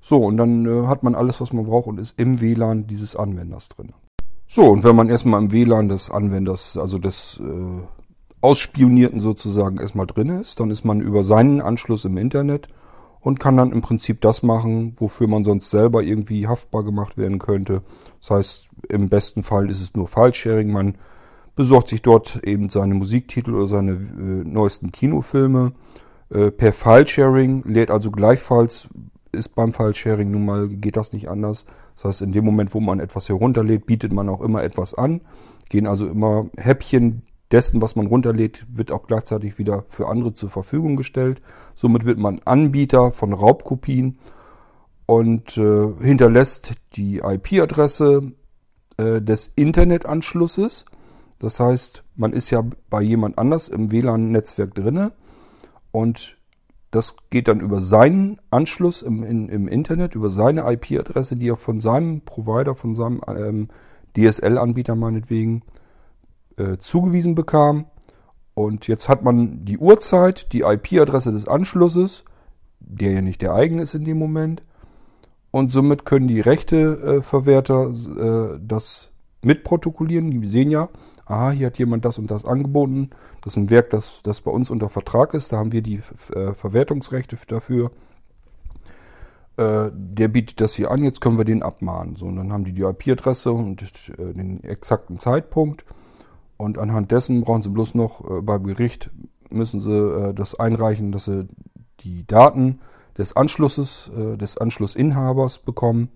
So, und dann äh, hat man alles, was man braucht und ist im WLAN dieses Anwenders drin. So, und wenn man erstmal im WLAN des Anwenders, also des äh, Ausspionierten sozusagen erstmal drin ist, dann ist man über seinen Anschluss im Internet und kann dann im Prinzip das machen, wofür man sonst selber irgendwie haftbar gemacht werden könnte. Das heißt, im besten Fall ist es nur File-Sharing. Man besorgt sich dort eben seine Musiktitel oder seine äh, neuesten Kinofilme äh, per File-Sharing, lädt also gleichfalls, ist beim File-Sharing nun mal, geht das nicht anders. Das heißt, in dem Moment, wo man etwas herunterlädt, bietet man auch immer etwas an. Gehen also immer Häppchen dessen, was man runterlädt, wird auch gleichzeitig wieder für andere zur Verfügung gestellt. Somit wird man Anbieter von Raubkopien und äh, hinterlässt die IP-Adresse äh, des Internetanschlusses. Das heißt, man ist ja bei jemand anders im WLAN-Netzwerk drinne und das geht dann über seinen Anschluss im, in, im Internet, über seine IP-Adresse, die er von seinem Provider, von seinem ähm, DSL-Anbieter meinetwegen äh, zugewiesen bekam. Und jetzt hat man die Uhrzeit, die IP-Adresse des Anschlusses, der ja nicht der eigene ist in dem Moment. Und somit können die Rechteverwerter äh, das mitprotokollieren. Die sehen ja, aha, hier hat jemand das und das angeboten. Das ist ein Werk, das, das bei uns unter Vertrag ist. Da haben wir die äh, Verwertungsrechte dafür. Äh, der bietet das hier an, jetzt können wir den abmahnen. So, und dann haben die die IP-Adresse und äh, den exakten Zeitpunkt. Und anhand dessen brauchen sie bloß noch äh, beim Gericht, müssen sie das einreichen, dass sie die Daten des Anschlusses, des Anschlussinhabers bekommen.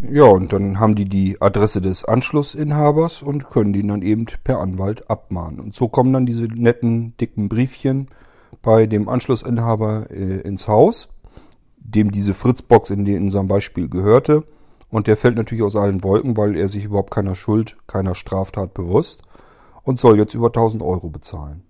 Ja, und dann haben die die Adresse des Anschlussinhabers und können den dann eben per Anwalt abmahnen. Und so kommen dann diese netten, dicken Briefchen bei dem Anschlussinhaber äh, ins Haus, dem diese Fritzbox in, in unserem Beispiel gehörte. Und der fällt natürlich aus allen Wolken, weil er sich überhaupt keiner Schuld, keiner Straftat bewusst und soll jetzt über 1000 Euro bezahlen.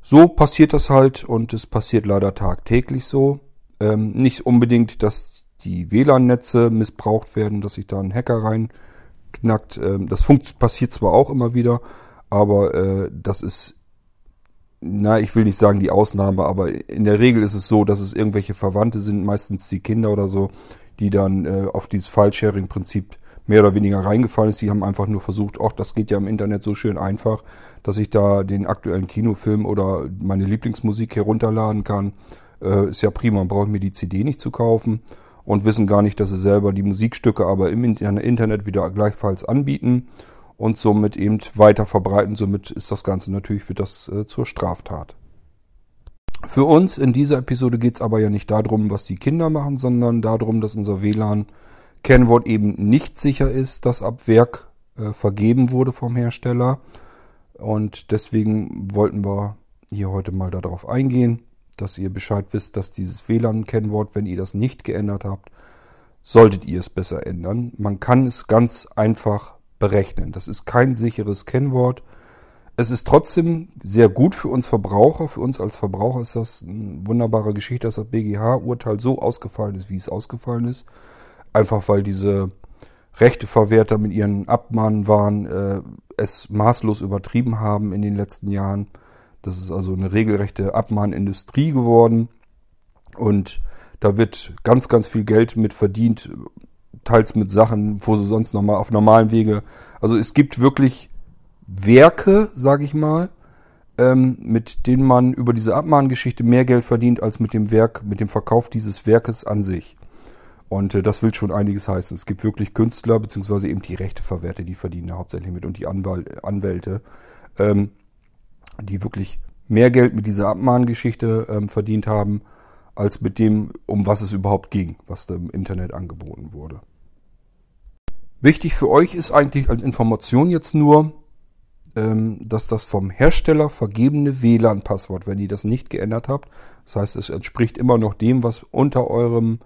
So passiert das halt und es passiert leider tagtäglich so. Ähm, nicht unbedingt, dass die WLAN-Netze missbraucht werden, dass sich da ein Hacker reinknackt. Ähm, das passiert zwar auch immer wieder, aber äh, das ist, na, ich will nicht sagen die Ausnahme, aber in der Regel ist es so, dass es irgendwelche Verwandte sind, meistens die Kinder oder so, die dann äh, auf dieses File-Sharing-Prinzip mehr oder weniger reingefallen ist. Die haben einfach nur versucht, ach, das geht ja im Internet so schön einfach, dass ich da den aktuellen Kinofilm oder meine Lieblingsmusik herunterladen kann. Äh, ist ja prima, brauche ich mir die CD nicht zu kaufen und wissen gar nicht, dass sie selber die Musikstücke aber im Internet wieder gleichfalls anbieten und somit eben weiter verbreiten. Somit ist das Ganze natürlich für das äh, zur Straftat. Für uns in dieser Episode geht es aber ja nicht darum, was die Kinder machen, sondern darum, dass unser WLAN Kennwort eben nicht sicher ist, das ab Werk äh, vergeben wurde vom Hersteller. Und deswegen wollten wir hier heute mal darauf eingehen, dass ihr Bescheid wisst, dass dieses WLAN-Kennwort, wenn ihr das nicht geändert habt, solltet ihr es besser ändern. Man kann es ganz einfach berechnen. Das ist kein sicheres Kennwort. Es ist trotzdem sehr gut für uns Verbraucher. Für uns als Verbraucher ist das eine wunderbare Geschichte, dass das BGH-Urteil so ausgefallen ist, wie es ausgefallen ist. Einfach weil diese Rechteverwerter mit ihren Abmahnwahn äh, es maßlos übertrieben haben in den letzten Jahren. Das ist also eine regelrechte Abmahnindustrie geworden. Und da wird ganz, ganz viel Geld mit verdient, teils mit Sachen, wo sie sonst nochmal auf normalen Wege. Also es gibt wirklich Werke, sag ich mal, ähm, mit denen man über diese Abmahngeschichte mehr Geld verdient als mit dem Werk, mit dem Verkauf dieses Werkes an sich. Und äh, das will schon einiges heißen. Es gibt wirklich Künstler, beziehungsweise eben die Rechteverwerter, die verdienen da hauptsächlich mit und die Anwal Anwälte, ähm, die wirklich mehr Geld mit dieser Abmahngeschichte ähm, verdient haben, als mit dem, um was es überhaupt ging, was da im Internet angeboten wurde. Wichtig für euch ist eigentlich als Information jetzt nur, ähm, dass das vom Hersteller vergebene WLAN-Passwort, wenn ihr das nicht geändert habt, das heißt, es entspricht immer noch dem, was unter eurem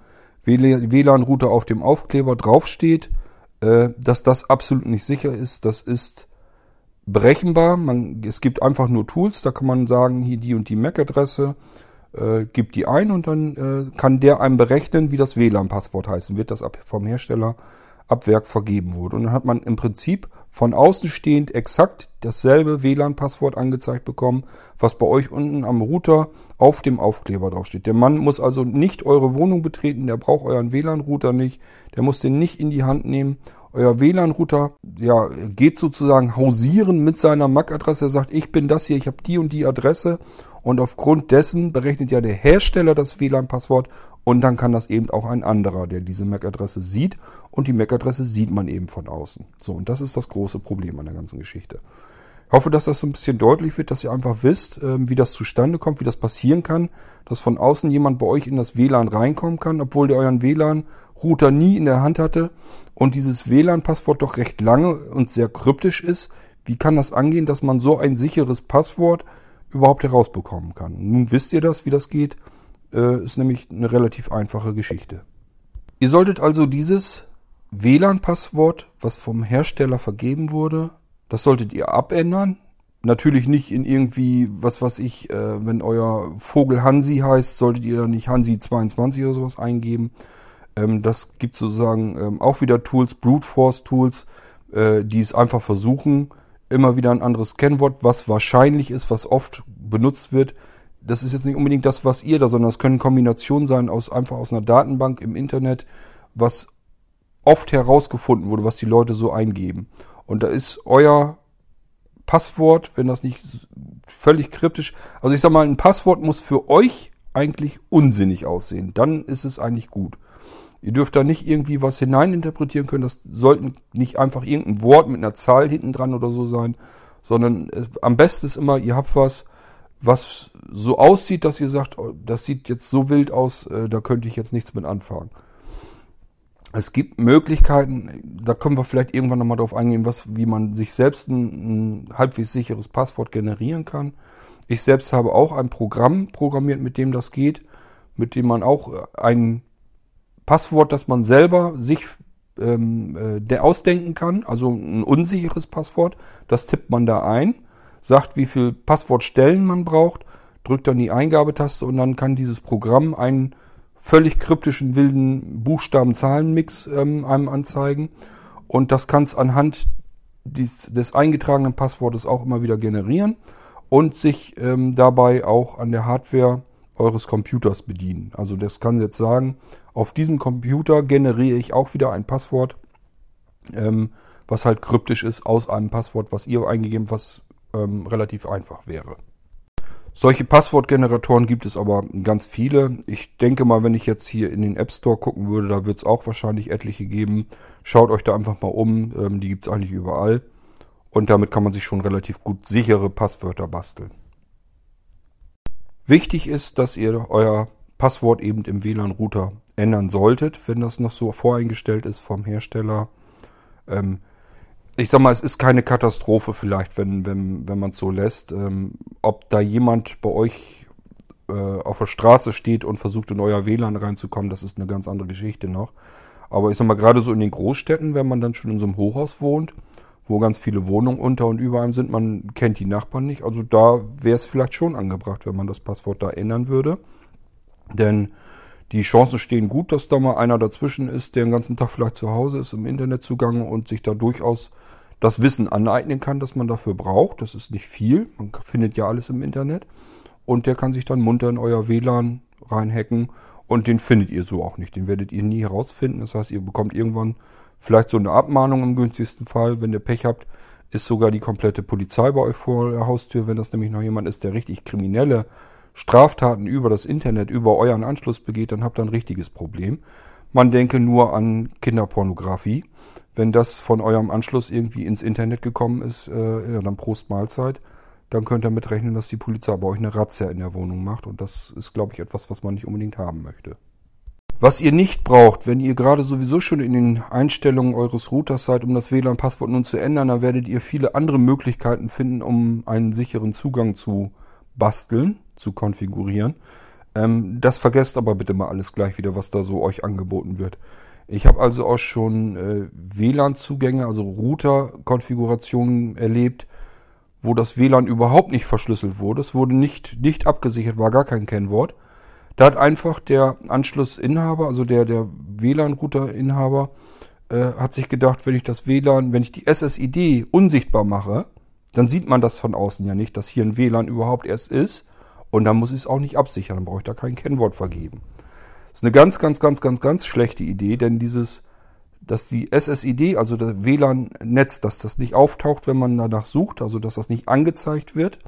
WLAN-Router auf dem Aufkleber draufsteht, äh, dass das absolut nicht sicher ist. Das ist berechenbar. Man, es gibt einfach nur Tools, da kann man sagen, hier die und die MAC-Adresse, äh, gibt die ein und dann äh, kann der einem berechnen, wie das WLAN-Passwort heißt. Und wird das ab, vom Hersteller ab Werk vergeben wurde. Und dann hat man im Prinzip von außen stehend exakt dasselbe WLAN-Passwort angezeigt bekommen, was bei euch unten am Router auf dem Aufkleber draufsteht. Der Mann muss also nicht eure Wohnung betreten, der braucht euren WLAN-Router nicht, der muss den nicht in die Hand nehmen. Euer WLAN-Router ja, geht sozusagen hausieren mit seiner MAC-Adresse. Er sagt, ich bin das hier, ich habe die und die Adresse und aufgrund dessen berechnet ja der Hersteller das WLAN-Passwort und dann kann das eben auch ein anderer, der diese MAC-Adresse sieht und die MAC-Adresse sieht man eben von außen. So, und das ist das große Problem an der ganzen Geschichte. Ich hoffe, dass das so ein bisschen deutlich wird, dass ihr einfach wisst, ähm, wie das zustande kommt, wie das passieren kann, dass von außen jemand bei euch in das WLAN reinkommen kann, obwohl der euren WLAN-Router nie in der Hand hatte und dieses WLAN-Passwort doch recht lange und sehr kryptisch ist. Wie kann das angehen, dass man so ein sicheres Passwort überhaupt herausbekommen kann. Nun wisst ihr das, wie das geht. Äh, ist nämlich eine relativ einfache Geschichte. Ihr solltet also dieses WLAN-Passwort, was vom Hersteller vergeben wurde, das solltet ihr abändern. Natürlich nicht in irgendwie, was weiß ich, äh, wenn euer Vogel Hansi heißt, solltet ihr da nicht Hansi 22 oder sowas eingeben. Ähm, das gibt sozusagen ähm, auch wieder Tools, Brute Force Tools, äh, die es einfach versuchen, immer wieder ein anderes Kennwort, was wahrscheinlich ist, was oft benutzt wird, das ist jetzt nicht unbedingt das, was ihr da, sondern es können Kombinationen sein aus einfach aus einer Datenbank im Internet, was oft herausgefunden wurde, was die Leute so eingeben. Und da ist euer Passwort, wenn das nicht völlig kryptisch, also ich sag mal, ein Passwort muss für euch eigentlich unsinnig aussehen. Dann ist es eigentlich gut. Ihr dürft da nicht irgendwie was hineininterpretieren können. Das sollten nicht einfach irgendein Wort mit einer Zahl hinten dran oder so sein, sondern äh, am besten ist immer, ihr habt was, was so aussieht, dass ihr sagt, oh, das sieht jetzt so wild aus, äh, da könnte ich jetzt nichts mit anfangen. Es gibt Möglichkeiten, da können wir vielleicht irgendwann nochmal drauf eingehen, was, wie man sich selbst ein, ein halbwegs sicheres Passwort generieren kann. Ich selbst habe auch ein Programm programmiert, mit dem das geht, mit dem man auch ein Passwort, das man selber sich ähm, äh, der ausdenken kann, also ein unsicheres Passwort, das tippt man da ein, sagt, wie viel Passwortstellen man braucht, drückt dann die Eingabetaste und dann kann dieses Programm einen völlig kryptischen wilden Buchstaben-Zahlen-Mix ähm, einem anzeigen. Und das kann es anhand dies, des eingetragenen Passwortes auch immer wieder generieren und sich ähm, dabei auch an der Hardware eures Computers bedienen. Also das kann jetzt sagen, auf diesem Computer generiere ich auch wieder ein Passwort, ähm, was halt kryptisch ist aus einem Passwort, was ihr eingegeben, was ähm, relativ einfach wäre. Solche Passwortgeneratoren gibt es aber ganz viele. Ich denke mal, wenn ich jetzt hier in den App Store gucken würde, da wird es auch wahrscheinlich etliche geben. Schaut euch da einfach mal um. Ähm, die gibt es eigentlich überall. Und damit kann man sich schon relativ gut sichere Passwörter basteln. Wichtig ist, dass ihr euer Passwort eben im WLAN-Router ändern solltet, wenn das noch so voreingestellt ist vom Hersteller. Ähm, ich sag mal, es ist keine Katastrophe vielleicht, wenn, wenn, wenn man es so lässt. Ähm, ob da jemand bei euch äh, auf der Straße steht und versucht in euer WLAN reinzukommen, das ist eine ganz andere Geschichte noch. Aber ich sag mal, gerade so in den Großstädten, wenn man dann schon in so einem Hochhaus wohnt, wo ganz viele Wohnungen unter und über einem sind, man kennt die Nachbarn nicht. Also da wäre es vielleicht schon angebracht, wenn man das Passwort da ändern würde. Denn die Chancen stehen gut, dass da mal einer dazwischen ist, der den ganzen Tag vielleicht zu Hause ist, im Internet zugange und sich da durchaus das Wissen aneignen kann, das man dafür braucht. Das ist nicht viel. Man findet ja alles im Internet. Und der kann sich dann munter in euer WLAN reinhacken und den findet ihr so auch nicht. Den werdet ihr nie herausfinden. Das heißt, ihr bekommt irgendwann vielleicht so eine Abmahnung im günstigsten Fall. Wenn ihr Pech habt, ist sogar die komplette Polizei bei euch vor der Haustür. Wenn das nämlich noch jemand ist, der richtig kriminelle Straftaten über das Internet, über euren Anschluss begeht, dann habt ihr ein richtiges Problem. Man denke nur an Kinderpornografie. Wenn das von eurem Anschluss irgendwie ins Internet gekommen ist, äh, ja, dann Prost Mahlzeit. Dann könnt ihr mitrechnen, dass die Polizei bei euch eine Razzia in der Wohnung macht. Und das ist, glaube ich, etwas, was man nicht unbedingt haben möchte. Was ihr nicht braucht, wenn ihr gerade sowieso schon in den Einstellungen eures Routers seid, um das WLAN-Passwort nun zu ändern, dann werdet ihr viele andere Möglichkeiten finden, um einen sicheren Zugang zu basteln zu konfigurieren. Ähm, das vergesst aber bitte mal alles gleich wieder, was da so euch angeboten wird. Ich habe also auch schon äh, WLAN-Zugänge, also Router-Konfigurationen erlebt, wo das WLAN überhaupt nicht verschlüsselt wurde. Es wurde nicht, nicht abgesichert, war gar kein Kennwort. Da hat einfach der Anschlussinhaber, also der, der WLAN-Router-Inhaber, äh, hat sich gedacht, wenn ich das WLAN, wenn ich die SSID unsichtbar mache, dann sieht man das von außen ja nicht, dass hier ein WLAN überhaupt erst ist. Und dann muss ich es auch nicht absichern, dann brauche ich da kein Kennwort vergeben. Das ist eine ganz, ganz, ganz, ganz, ganz schlechte Idee, denn dieses, dass die SSID, also das WLAN-Netz, dass das nicht auftaucht, wenn man danach sucht, also dass das nicht angezeigt wird.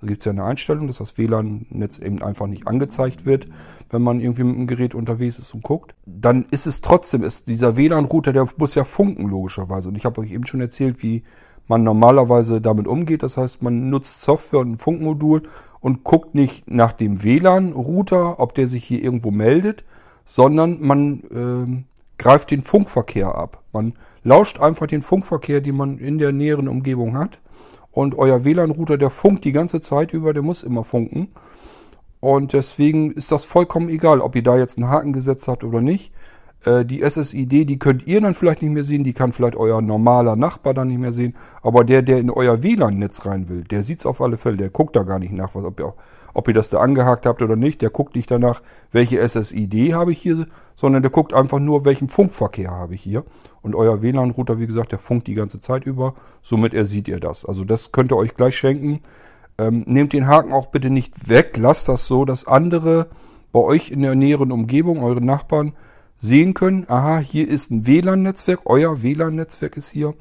Da gibt es ja eine Einstellung, dass das WLAN-Netz eben einfach nicht angezeigt wird, wenn man irgendwie mit dem Gerät unterwegs ist und guckt. Dann ist es trotzdem, ist dieser WLAN-Router, der muss ja funken logischerweise. Und ich habe euch eben schon erzählt, wie man normalerweise damit umgeht. Das heißt, man nutzt Software und ein Funkmodul und guckt nicht nach dem WLAN-Router, ob der sich hier irgendwo meldet, sondern man äh, greift den Funkverkehr ab. Man lauscht einfach den Funkverkehr, den man in der näheren Umgebung hat. Und euer WLAN-Router, der funkt die ganze Zeit über, der muss immer funken. Und deswegen ist das vollkommen egal, ob ihr da jetzt einen Haken gesetzt habt oder nicht. Äh, die SSID, die könnt ihr dann vielleicht nicht mehr sehen, die kann vielleicht euer normaler Nachbar dann nicht mehr sehen, aber der, der in euer WLAN-Netz rein will, der sieht's auf alle Fälle, der guckt da gar nicht nach, was, ob, ihr, ob ihr das da angehakt habt oder nicht, der guckt nicht danach, welche SSID habe ich hier, sondern der guckt einfach nur, welchen Funkverkehr habe ich hier. Und euer WLAN-Router, wie gesagt, der funkt die ganze Zeit über, somit ersieht ihr das. Also das könnt ihr euch gleich schenken. Ähm, nehmt den Haken auch bitte nicht weg. Lasst das so, dass andere bei euch in der näheren Umgebung, eure Nachbarn, sehen können, aha, hier ist ein WLAN-Netzwerk, euer WLAN-Netzwerk ist hier.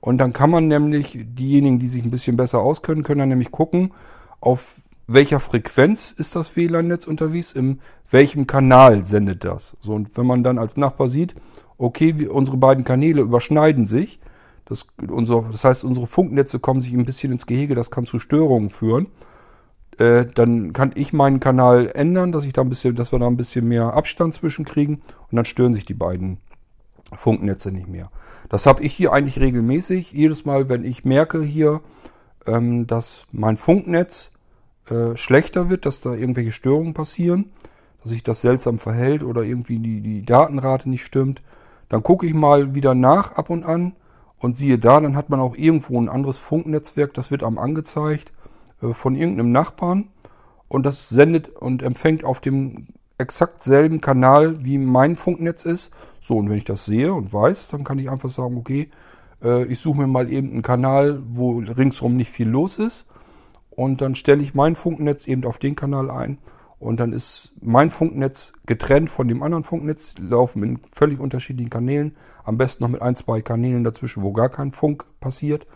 Und dann kann man nämlich, diejenigen, die sich ein bisschen besser auskennen, können dann nämlich gucken, auf welcher Frequenz ist das WLAN-Netz unterwegs, in welchem Kanal sendet das. So, und wenn man dann als Nachbar sieht, okay, wir, unsere beiden Kanäle überschneiden sich, das, unser, das heißt, unsere Funknetze kommen sich ein bisschen ins Gehege, das kann zu Störungen führen. Äh, dann kann ich meinen Kanal ändern, dass ich da ein bisschen, dass wir da ein bisschen mehr Abstand zwischen kriegen und dann stören sich die beiden Funknetze nicht mehr. Das habe ich hier eigentlich regelmäßig. Jedes Mal, wenn ich merke hier, ähm, dass mein Funknetz äh, schlechter wird, dass da irgendwelche Störungen passieren, dass sich das seltsam verhält oder irgendwie die, die Datenrate nicht stimmt, dann gucke ich mal wieder nach ab und an und siehe da, dann hat man auch irgendwo ein anderes Funknetzwerk, das wird einem angezeigt von irgendeinem Nachbarn und das sendet und empfängt auf dem exakt selben Kanal, wie mein Funknetz ist. So, und wenn ich das sehe und weiß, dann kann ich einfach sagen, okay, äh, ich suche mir mal eben einen Kanal, wo ringsrum nicht viel los ist. Und dann stelle ich mein Funknetz eben auf den Kanal ein. Und dann ist mein Funknetz getrennt von dem anderen Funknetz, laufen in völlig unterschiedlichen Kanälen. Am besten noch mit ein, zwei Kanälen dazwischen, wo gar kein Funk passiert.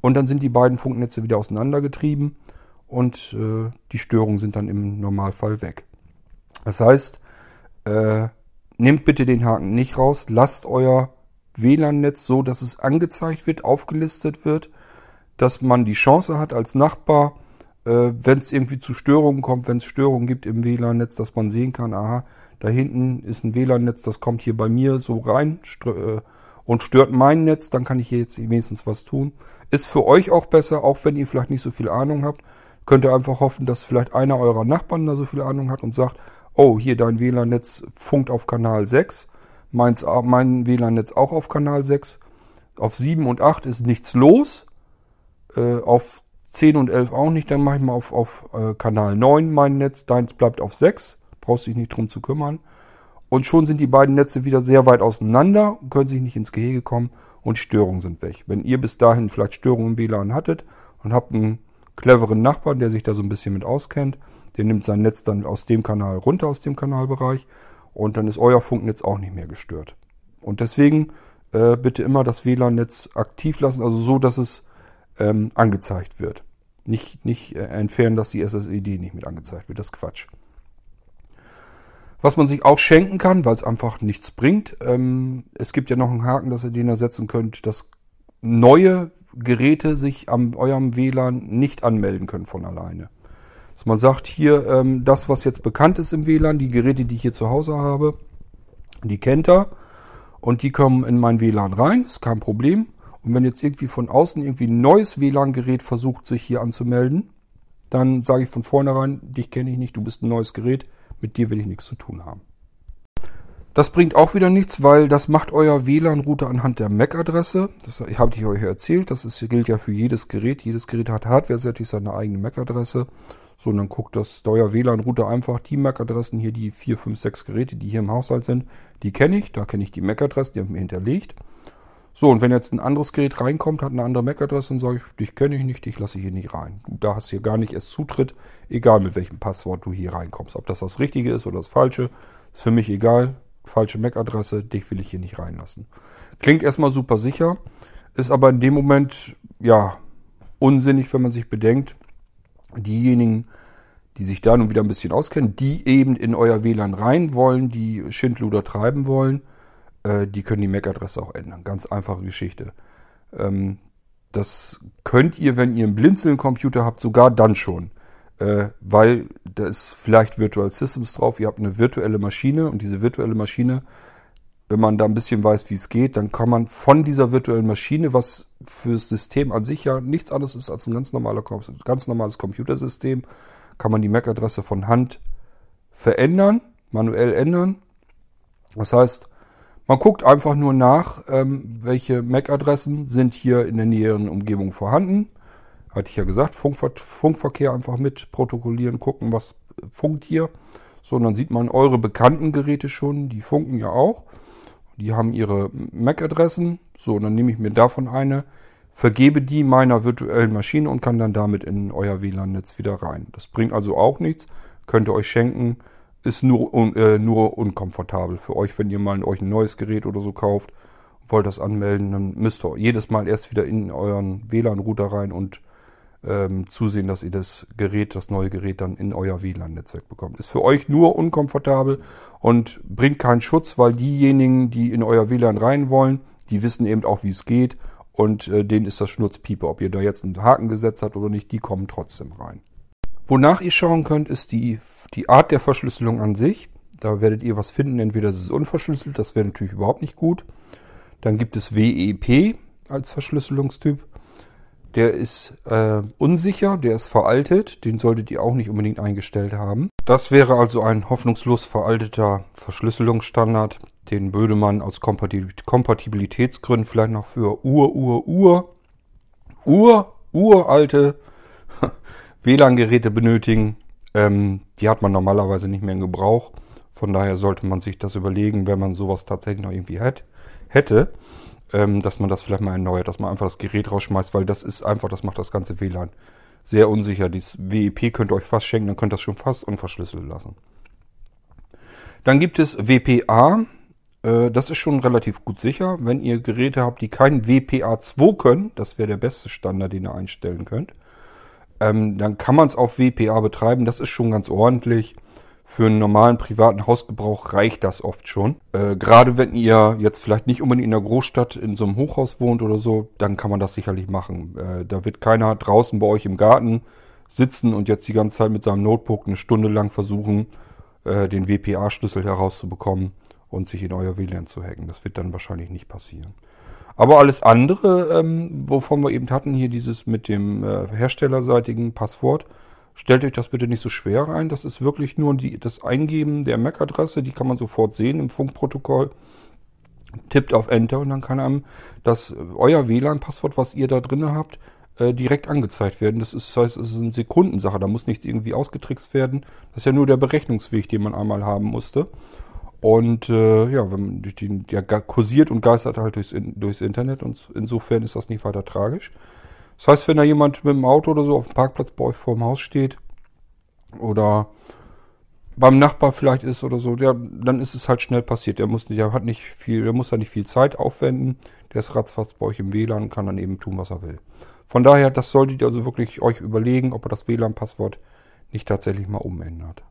Und dann sind die beiden Funknetze wieder auseinandergetrieben und äh, die Störungen sind dann im Normalfall weg. Das heißt, äh, nehmt bitte den Haken nicht raus, lasst euer WLAN-Netz so, dass es angezeigt wird, aufgelistet wird, dass man die Chance hat als Nachbar, äh, wenn es irgendwie zu Störungen kommt, wenn es Störungen gibt im WLAN-Netz, dass man sehen kann, aha, da hinten ist ein WLAN-Netz, das kommt hier bei mir so rein äh, und stört mein Netz, dann kann ich hier jetzt wenigstens was tun. Ist für euch auch besser, auch wenn ihr vielleicht nicht so viel Ahnung habt, könnt ihr einfach hoffen, dass vielleicht einer eurer Nachbarn da so viel Ahnung hat und sagt, oh, hier dein WLAN-Netz funkt auf Kanal 6, meins, mein WLAN-Netz auch auf Kanal 6. Auf 7 und 8 ist nichts los, äh, auf 10 und 11 auch nicht, dann mache ich mal auf, auf äh, Kanal 9 mein Netz, deins bleibt auf 6, brauchst dich nicht drum zu kümmern. Und schon sind die beiden Netze wieder sehr weit auseinander, können sich nicht ins Gehege kommen und Störungen sind weg. Wenn ihr bis dahin vielleicht Störungen im WLAN hattet und habt einen cleveren Nachbarn, der sich da so ein bisschen mit auskennt, der nimmt sein Netz dann aus dem Kanal runter, aus dem Kanalbereich und dann ist euer Funknetz auch nicht mehr gestört. Und deswegen äh, bitte immer das WLAN-Netz aktiv lassen, also so, dass es ähm, angezeigt wird. Nicht, nicht äh, entfernen, dass die SSID nicht mit angezeigt wird. Das ist Quatsch. Was man sich auch schenken kann, weil es einfach nichts bringt. Ähm, es gibt ja noch einen Haken, dass ihr den ersetzen könnt, dass neue Geräte sich am eurem WLAN nicht anmelden können von alleine. Dass man sagt, hier ähm, das, was jetzt bekannt ist im WLAN, die Geräte, die ich hier zu Hause habe, die kennt er und die kommen in mein WLAN rein, ist kein Problem. Und wenn jetzt irgendwie von außen irgendwie ein neues WLAN-Gerät versucht, sich hier anzumelden, dann sage ich von vornherein, dich kenne ich nicht, du bist ein neues Gerät, mit dir will ich nichts zu tun haben. Das bringt auch wieder nichts, weil das macht euer WLAN-Router anhand der MAC-Adresse. Das habe ich euch erzählt. Das ist, gilt ja für jedes Gerät. Jedes Gerät hat hardware-seitig seine eigene MAC-Adresse. So, und dann guckt das euer WLAN-Router einfach die MAC-Adressen hier, die 4, 5, 6 Geräte, die hier im Haushalt sind. Die kenne ich. Da kenne ich die MAC-Adresse, die haben mir hinterlegt. So, und wenn jetzt ein anderes Gerät reinkommt, hat eine andere MAC-Adresse, dann sage ich, dich kenne ich nicht, dich lasse ich hier nicht rein. Du da hast hier gar nicht erst Zutritt, egal mit welchem Passwort du hier reinkommst. Ob das das Richtige ist oder das Falsche, ist für mich egal. Falsche MAC-Adresse, dich will ich hier nicht reinlassen. Klingt erstmal super sicher, ist aber in dem Moment, ja, unsinnig, wenn man sich bedenkt, diejenigen, die sich da nun wieder ein bisschen auskennen, die eben in euer WLAN rein wollen, die Schindluder treiben wollen, äh, die können die MAC-Adresse auch ändern. Ganz einfache Geschichte. Ähm, das könnt ihr, wenn ihr einen Blinzeln-Computer habt, sogar dann schon. Äh, weil da ist vielleicht Virtual Systems drauf. Ihr habt eine virtuelle Maschine und diese virtuelle Maschine, wenn man da ein bisschen weiß, wie es geht, dann kann man von dieser virtuellen Maschine, was fürs System an sich ja nichts anderes ist als ein ganz, normaler, ganz normales Computersystem, kann man die MAC-Adresse von Hand verändern, manuell ändern. Das heißt, man guckt einfach nur nach, ähm, welche MAC-Adressen sind hier in der näheren Umgebung vorhanden. Hatte ich ja gesagt, Funkver Funkverkehr einfach mit protokollieren, gucken, was funkt hier. So, und dann sieht man eure bekannten Geräte schon, die funken ja auch. Die haben ihre MAC-Adressen. So, und dann nehme ich mir davon eine, vergebe die meiner virtuellen Maschine und kann dann damit in euer WLAN-Netz wieder rein. Das bringt also auch nichts, könnt ihr euch schenken, ist nur, äh, nur unkomfortabel für euch, wenn ihr mal euch ein neues Gerät oder so kauft, wollt das anmelden, dann müsst ihr jedes Mal erst wieder in euren WLAN-Router rein und ähm, zusehen, dass ihr das Gerät, das neue Gerät dann in euer WLAN-Netzwerk bekommt. Ist für euch nur unkomfortabel und bringt keinen Schutz, weil diejenigen, die in euer WLAN rein wollen, die wissen eben auch, wie es geht und äh, denen ist das Schnurzpiepe. Ob ihr da jetzt einen Haken gesetzt habt oder nicht, die kommen trotzdem rein. Wonach ihr schauen könnt, ist die, die Art der Verschlüsselung an sich. Da werdet ihr was finden, entweder es ist unverschlüsselt, das wäre natürlich überhaupt nicht gut. Dann gibt es WEP als Verschlüsselungstyp. Der ist äh, unsicher, der ist veraltet, den solltet ihr auch nicht unbedingt eingestellt haben. Das wäre also ein hoffnungslos veralteter Verschlüsselungsstandard, den würde man aus Kompatibilitätsgründen vielleicht noch für ur, ur, ur, ur, uralte WLAN-Geräte benötigen. Ähm, die hat man normalerweise nicht mehr in Gebrauch. Von daher sollte man sich das überlegen, wenn man sowas tatsächlich noch irgendwie hat, hätte ähm, dass man das vielleicht mal erneuert, dass man einfach das Gerät rausschmeißt, weil das ist einfach, das macht das ganze WLAN sehr unsicher. Dieses WEP könnt ihr euch fast schenken, dann könnt ihr das schon fast unverschlüsselt lassen. Dann gibt es WPA. Äh, das ist schon relativ gut sicher. Wenn ihr Geräte habt, die kein WPA2 können, das wäre der beste Standard, den ihr einstellen könnt, ähm, dann kann man es auf WPA betreiben. Das ist schon ganz ordentlich. Für einen normalen privaten Hausgebrauch reicht das oft schon. Äh, Gerade wenn ihr jetzt vielleicht nicht unbedingt in der Großstadt in so einem Hochhaus wohnt oder so, dann kann man das sicherlich machen. Äh, da wird keiner draußen bei euch im Garten sitzen und jetzt die ganze Zeit mit seinem Notebook eine Stunde lang versuchen, äh, den WPA-Schlüssel herauszubekommen und sich in euer WLAN zu hacken. Das wird dann wahrscheinlich nicht passieren. Aber alles andere, ähm, wovon wir eben hatten, hier dieses mit dem äh, herstellerseitigen Passwort, Stellt euch das bitte nicht so schwer ein. Das ist wirklich nur die, das Eingeben der MAC-Adresse. Die kann man sofort sehen im Funkprotokoll. Tippt auf Enter und dann kann einem das euer WLAN-Passwort, was ihr da drin habt, äh, direkt angezeigt werden. Das, ist, das heißt, es ist eine Sekundensache. Da muss nichts irgendwie ausgetrickst werden. Das ist ja nur der Berechnungsweg, den man einmal haben musste. Und äh, ja, wenn den, der kursiert und geistert halt durchs, durchs Internet und insofern ist das nicht weiter tragisch. Das heißt, wenn da jemand mit dem Auto oder so auf dem Parkplatz bei euch vor dem Haus steht oder beim Nachbar vielleicht ist oder so, der, dann ist es halt schnell passiert. Der muss, der hat nicht viel, der muss da nicht viel Zeit aufwenden. Der ist ratzfatz bei euch im WLAN kann dann eben tun, was er will. Von daher, das solltet ihr also wirklich euch überlegen, ob ihr das WLAN-Passwort nicht tatsächlich mal umändert.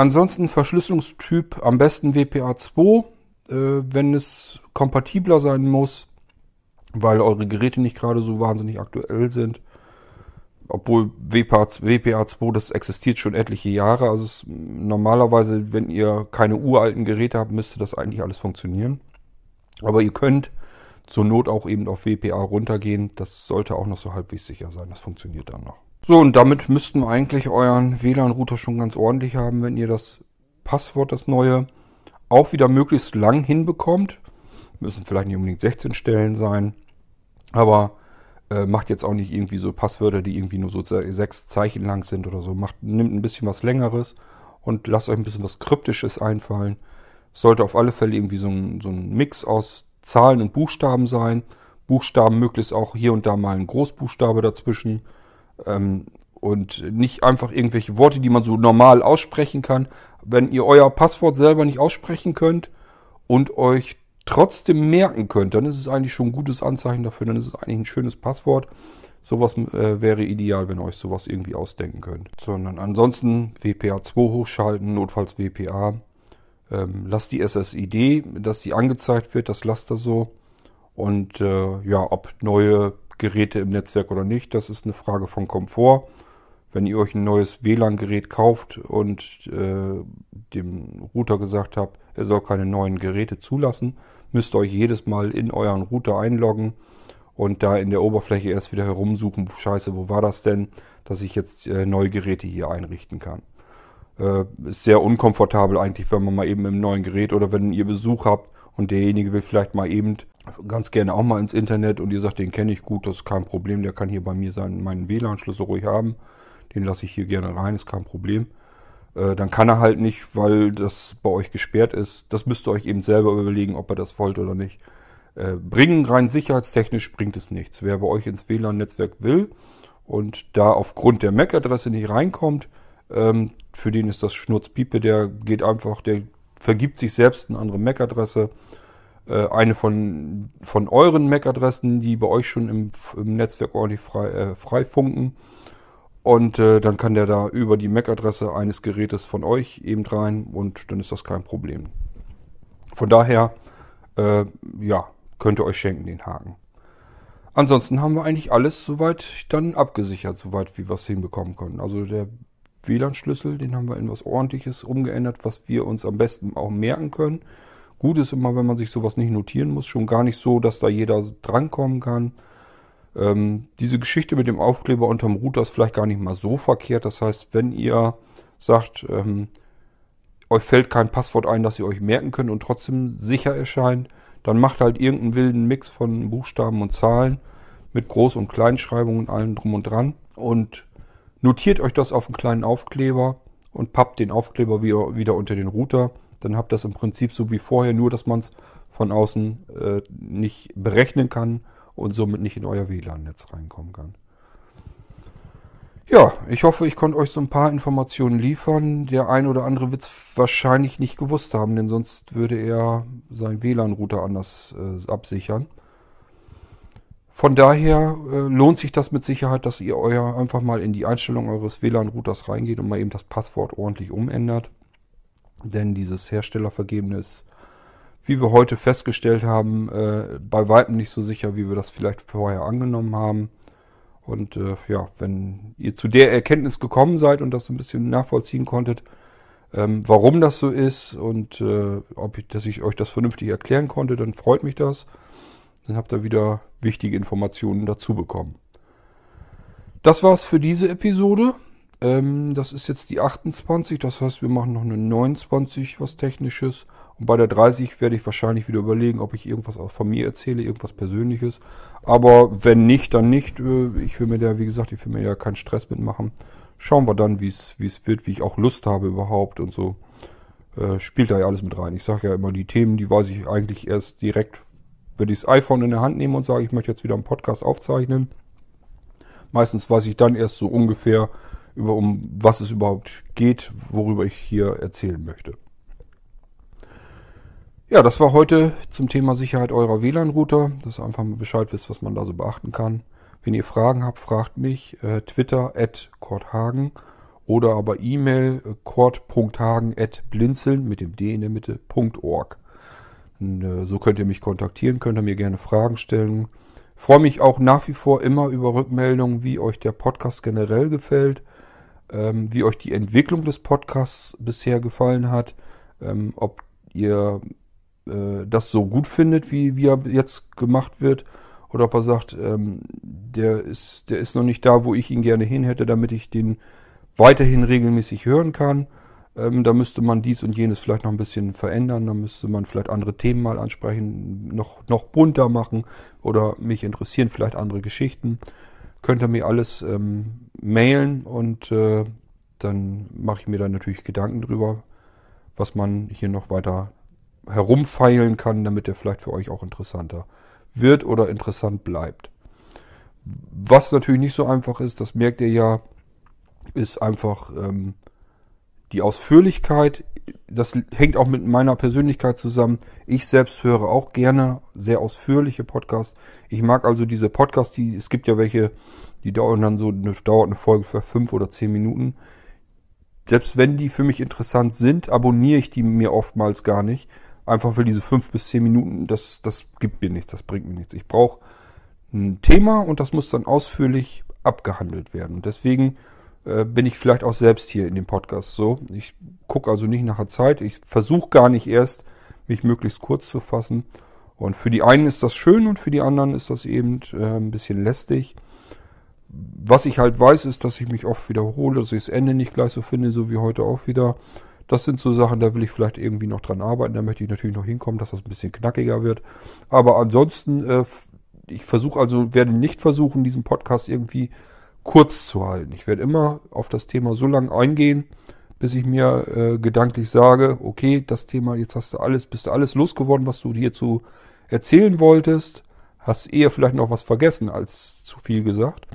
Ansonsten Verschlüsselungstyp am besten WPA2. Äh, wenn es kompatibler sein muss, weil eure Geräte nicht gerade so wahnsinnig aktuell sind. Obwohl WPA, WPA 2, das existiert schon etliche Jahre. Also es, normalerweise, wenn ihr keine uralten Geräte habt, müsste das eigentlich alles funktionieren. Aber ihr könnt zur Not auch eben auf WPA runtergehen. Das sollte auch noch so halbwegs sicher sein. Das funktioniert dann noch. So, und damit müssten wir eigentlich euren WLAN-Router schon ganz ordentlich haben, wenn ihr das Passwort, das neue, auch wieder möglichst lang hinbekommt. Müssen vielleicht nicht unbedingt 16 Stellen sein. Aber äh, macht jetzt auch nicht irgendwie so Passwörter, die irgendwie nur so sechs Zeichen lang sind oder so. Macht, nimmt ein bisschen was längeres und lasst euch ein bisschen was Kryptisches einfallen. Sollte auf alle Fälle irgendwie so ein, so ein Mix aus Zahlen und Buchstaben sein. Buchstaben möglichst auch hier und da mal ein Großbuchstabe dazwischen. Ähm, und nicht einfach irgendwelche Worte, die man so normal aussprechen kann. Wenn ihr euer Passwort selber nicht aussprechen könnt und euch trotzdem merken könnt, dann ist es eigentlich schon ein gutes Anzeichen dafür, dann ist es eigentlich ein schönes Passwort. Sowas äh, wäre ideal, wenn ihr euch sowas irgendwie ausdenken könnt. Sondern ansonsten WPA 2 hochschalten, notfalls WPA. Ähm, lasst die SSID, dass die angezeigt wird, das lasst ihr so. Und äh, ja, ob neue Geräte im Netzwerk oder nicht, das ist eine Frage von Komfort. Wenn ihr euch ein neues WLAN-Gerät kauft und äh, dem Router gesagt habt, er soll keine neuen Geräte zulassen, müsst ihr euch jedes Mal in euren Router einloggen und da in der Oberfläche erst wieder herumsuchen, scheiße, wo war das denn, dass ich jetzt äh, neue Geräte hier einrichten kann. Äh, ist sehr unkomfortabel eigentlich, wenn man mal eben im neuen Gerät oder wenn ihr Besuch habt und derjenige will vielleicht mal eben ganz gerne auch mal ins Internet und ihr sagt, den kenne ich gut, das ist kein Problem, der kann hier bei mir sein, meinen WLAN-Schlüssel ruhig haben, den lasse ich hier gerne rein, ist kein Problem. Äh, dann kann er halt nicht, weil das bei euch gesperrt ist. Das müsst ihr euch eben selber überlegen, ob ihr das wollt oder nicht. äh, bringen. Rein sicherheitstechnisch bringt es nichts. Wer bei euch ins WLAN-Netzwerk will und da aufgrund der MAC-Adresse nicht reinkommt, ähm, für den ist das Schnurzpiepe, der geht einfach, der vergibt sich selbst eine andere MAC-Adresse. Äh, eine von, von euren MAC-Adressen, die bei euch schon im, im Netzwerk ordentlich frei, äh, frei funken. Und äh, dann kann der da über die MAC-Adresse eines Gerätes von euch eben rein und dann ist das kein Problem. Von daher, äh, ja, könnt ihr euch schenken den Haken. Ansonsten haben wir eigentlich alles soweit dann abgesichert, soweit wie wir es hinbekommen können. Also der WLAN-Schlüssel, den haben wir in was ordentliches umgeändert, was wir uns am besten auch merken können. Gut ist immer, wenn man sich sowas nicht notieren muss, schon gar nicht so, dass da jeder drankommen kann. Ähm, diese Geschichte mit dem Aufkleber unterm Router ist vielleicht gar nicht mal so verkehrt. Das heißt, wenn ihr sagt, ähm, euch fällt kein Passwort ein, das ihr euch merken könnt und trotzdem sicher erscheint, dann macht halt irgendeinen wilden Mix von Buchstaben und Zahlen mit Groß- und Kleinschreibungen und allem drum und dran und notiert euch das auf einen kleinen Aufkleber und pappt den Aufkleber wieder, unter den Router. Dann habt ihr das im Prinzip so wie vorher, nur dass man es von außen äh, nicht berechnen kann und somit nicht in euer WLAN-Netz reinkommen kann. Ja, ich hoffe, ich konnte euch so ein paar Informationen liefern. Der ein oder andere wird es wahrscheinlich nicht gewusst haben, denn sonst würde er seinen WLAN-Router anders äh, absichern. Von daher äh, lohnt sich das mit Sicherheit, dass ihr euer einfach mal in die Einstellung eures WLAN-Routers reingeht und mal eben das Passwort ordentlich umändert. Denn dieses herstellervergebene ist wie wir heute festgestellt haben, äh, bei weitem nicht so sicher, wie wir das vielleicht vorher angenommen haben. Und äh, ja, wenn ihr zu der Erkenntnis gekommen seid und das ein bisschen nachvollziehen konntet, ähm, warum das so ist und äh, ob ich, dass ich euch das vernünftig erklären konnte, dann freut mich das. Dann habt ihr wieder wichtige Informationen dazu bekommen. Das war's für diese Episode. Ähm, das ist jetzt die 28, das heißt, wir machen noch eine 29, was technisches. Und bei der 30 werde ich wahrscheinlich wieder überlegen, ob ich irgendwas von mir erzähle, irgendwas Persönliches. Aber wenn nicht, dann nicht. Äh, ich will mir da, wie gesagt, ich will mir ja keinen Stress mitmachen. Schauen wir dann, wie es wird, wie ich auch Lust habe überhaupt und so. Äh, spielt da ja alles mit rein. Ich sage ja immer, die Themen, die weiß ich eigentlich erst direkt, wenn ich das iPhone in der Hand nehme und sage, ich möchte jetzt wieder einen Podcast aufzeichnen. Meistens weiß ich dann erst so ungefähr, über um was es überhaupt geht, worüber ich hier erzählen möchte. Ja, das war heute zum Thema Sicherheit eurer WLAN-Router, dass ihr einfach mal Bescheid wisst, was man da so beachten kann. Wenn ihr Fragen habt, fragt mich. Äh, Twitter at Korthagen oder aber E-Mail äh, kort.hagen at blinzeln mit dem D in der Mitte .org. Und, äh, so könnt ihr mich kontaktieren, könnt ihr mir gerne Fragen stellen. Freue mich auch nach wie vor immer über Rückmeldungen, wie euch der Podcast generell gefällt, ähm, wie euch die Entwicklung des Podcasts bisher gefallen hat, ähm, ob ihr äh, das so gut findet, wie, wie er jetzt gemacht wird, oder ob er sagt, ähm, der, ist, der ist noch nicht da, wo ich ihn gerne hin hätte, damit ich den weiterhin regelmäßig hören kann. Ähm, da müsste man dies und jenes vielleicht noch ein bisschen verändern. Da müsste man vielleicht andere Themen mal ansprechen, noch, noch bunter machen oder mich interessieren vielleicht andere Geschichten. Könnt ihr mir alles ähm, mailen und äh, dann mache ich mir dann natürlich Gedanken drüber, was man hier noch weiter herumfeilen kann, damit er vielleicht für euch auch interessanter wird oder interessant bleibt. Was natürlich nicht so einfach ist, das merkt ihr ja, ist einfach ähm, die Ausführlichkeit. Das hängt auch mit meiner Persönlichkeit zusammen. Ich selbst höre auch gerne sehr ausführliche Podcasts. Ich mag also diese Podcasts, die es gibt ja welche, die dauern dann so eine, dauert eine Folge für fünf oder zehn Minuten. Selbst wenn die für mich interessant sind, abonniere ich die mir oftmals gar nicht, Einfach für diese fünf bis zehn Minuten, das, das gibt mir nichts, das bringt mir nichts. Ich brauche ein Thema und das muss dann ausführlich abgehandelt werden. Und deswegen äh, bin ich vielleicht auch selbst hier in dem Podcast so. Ich gucke also nicht nach der Zeit. Ich versuche gar nicht erst, mich möglichst kurz zu fassen. Und für die einen ist das schön und für die anderen ist das eben äh, ein bisschen lästig. Was ich halt weiß, ist, dass ich mich oft wiederhole, dass ich das Ende nicht gleich so finde, so wie heute auch wieder. Das sind so Sachen, da will ich vielleicht irgendwie noch dran arbeiten. Da möchte ich natürlich noch hinkommen, dass das ein bisschen knackiger wird. Aber ansonsten, äh, ich versuche also, werde nicht versuchen, diesen Podcast irgendwie kurz zu halten. Ich werde immer auf das Thema so lange eingehen, bis ich mir äh, gedanklich sage, okay, das Thema, jetzt hast du alles, bist du alles losgeworden, was du hierzu erzählen wolltest, hast eher vielleicht noch was vergessen als zu viel gesagt.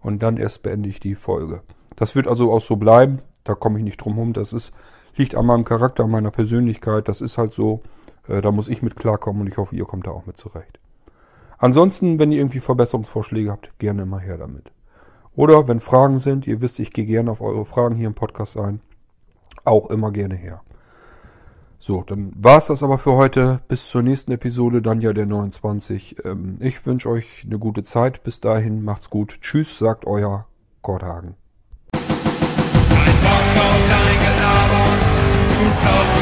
Und dann erst beende ich die Folge. Das wird also auch so bleiben. Da komme ich nicht drum herum. Das ist, liegt an meinem Charakter, an meiner Persönlichkeit. Das ist halt so. Äh, da muss ich mit klarkommen und ich hoffe, ihr kommt da auch mit zurecht. Ansonsten, wenn ihr irgendwie Verbesserungsvorschläge habt, gerne immer her damit. Oder wenn Fragen sind, ihr wisst, ich gehe gerne auf eure Fragen hier im Podcast ein. Auch immer gerne her. So, dann war es das aber für heute. Bis zur nächsten Episode, dann ja der 29. Ähm, ich wünsche euch eine gute Zeit. Bis dahin, macht's gut. Tschüss, sagt euer Gordhagen. Ein Bock auf dein Gelaber, du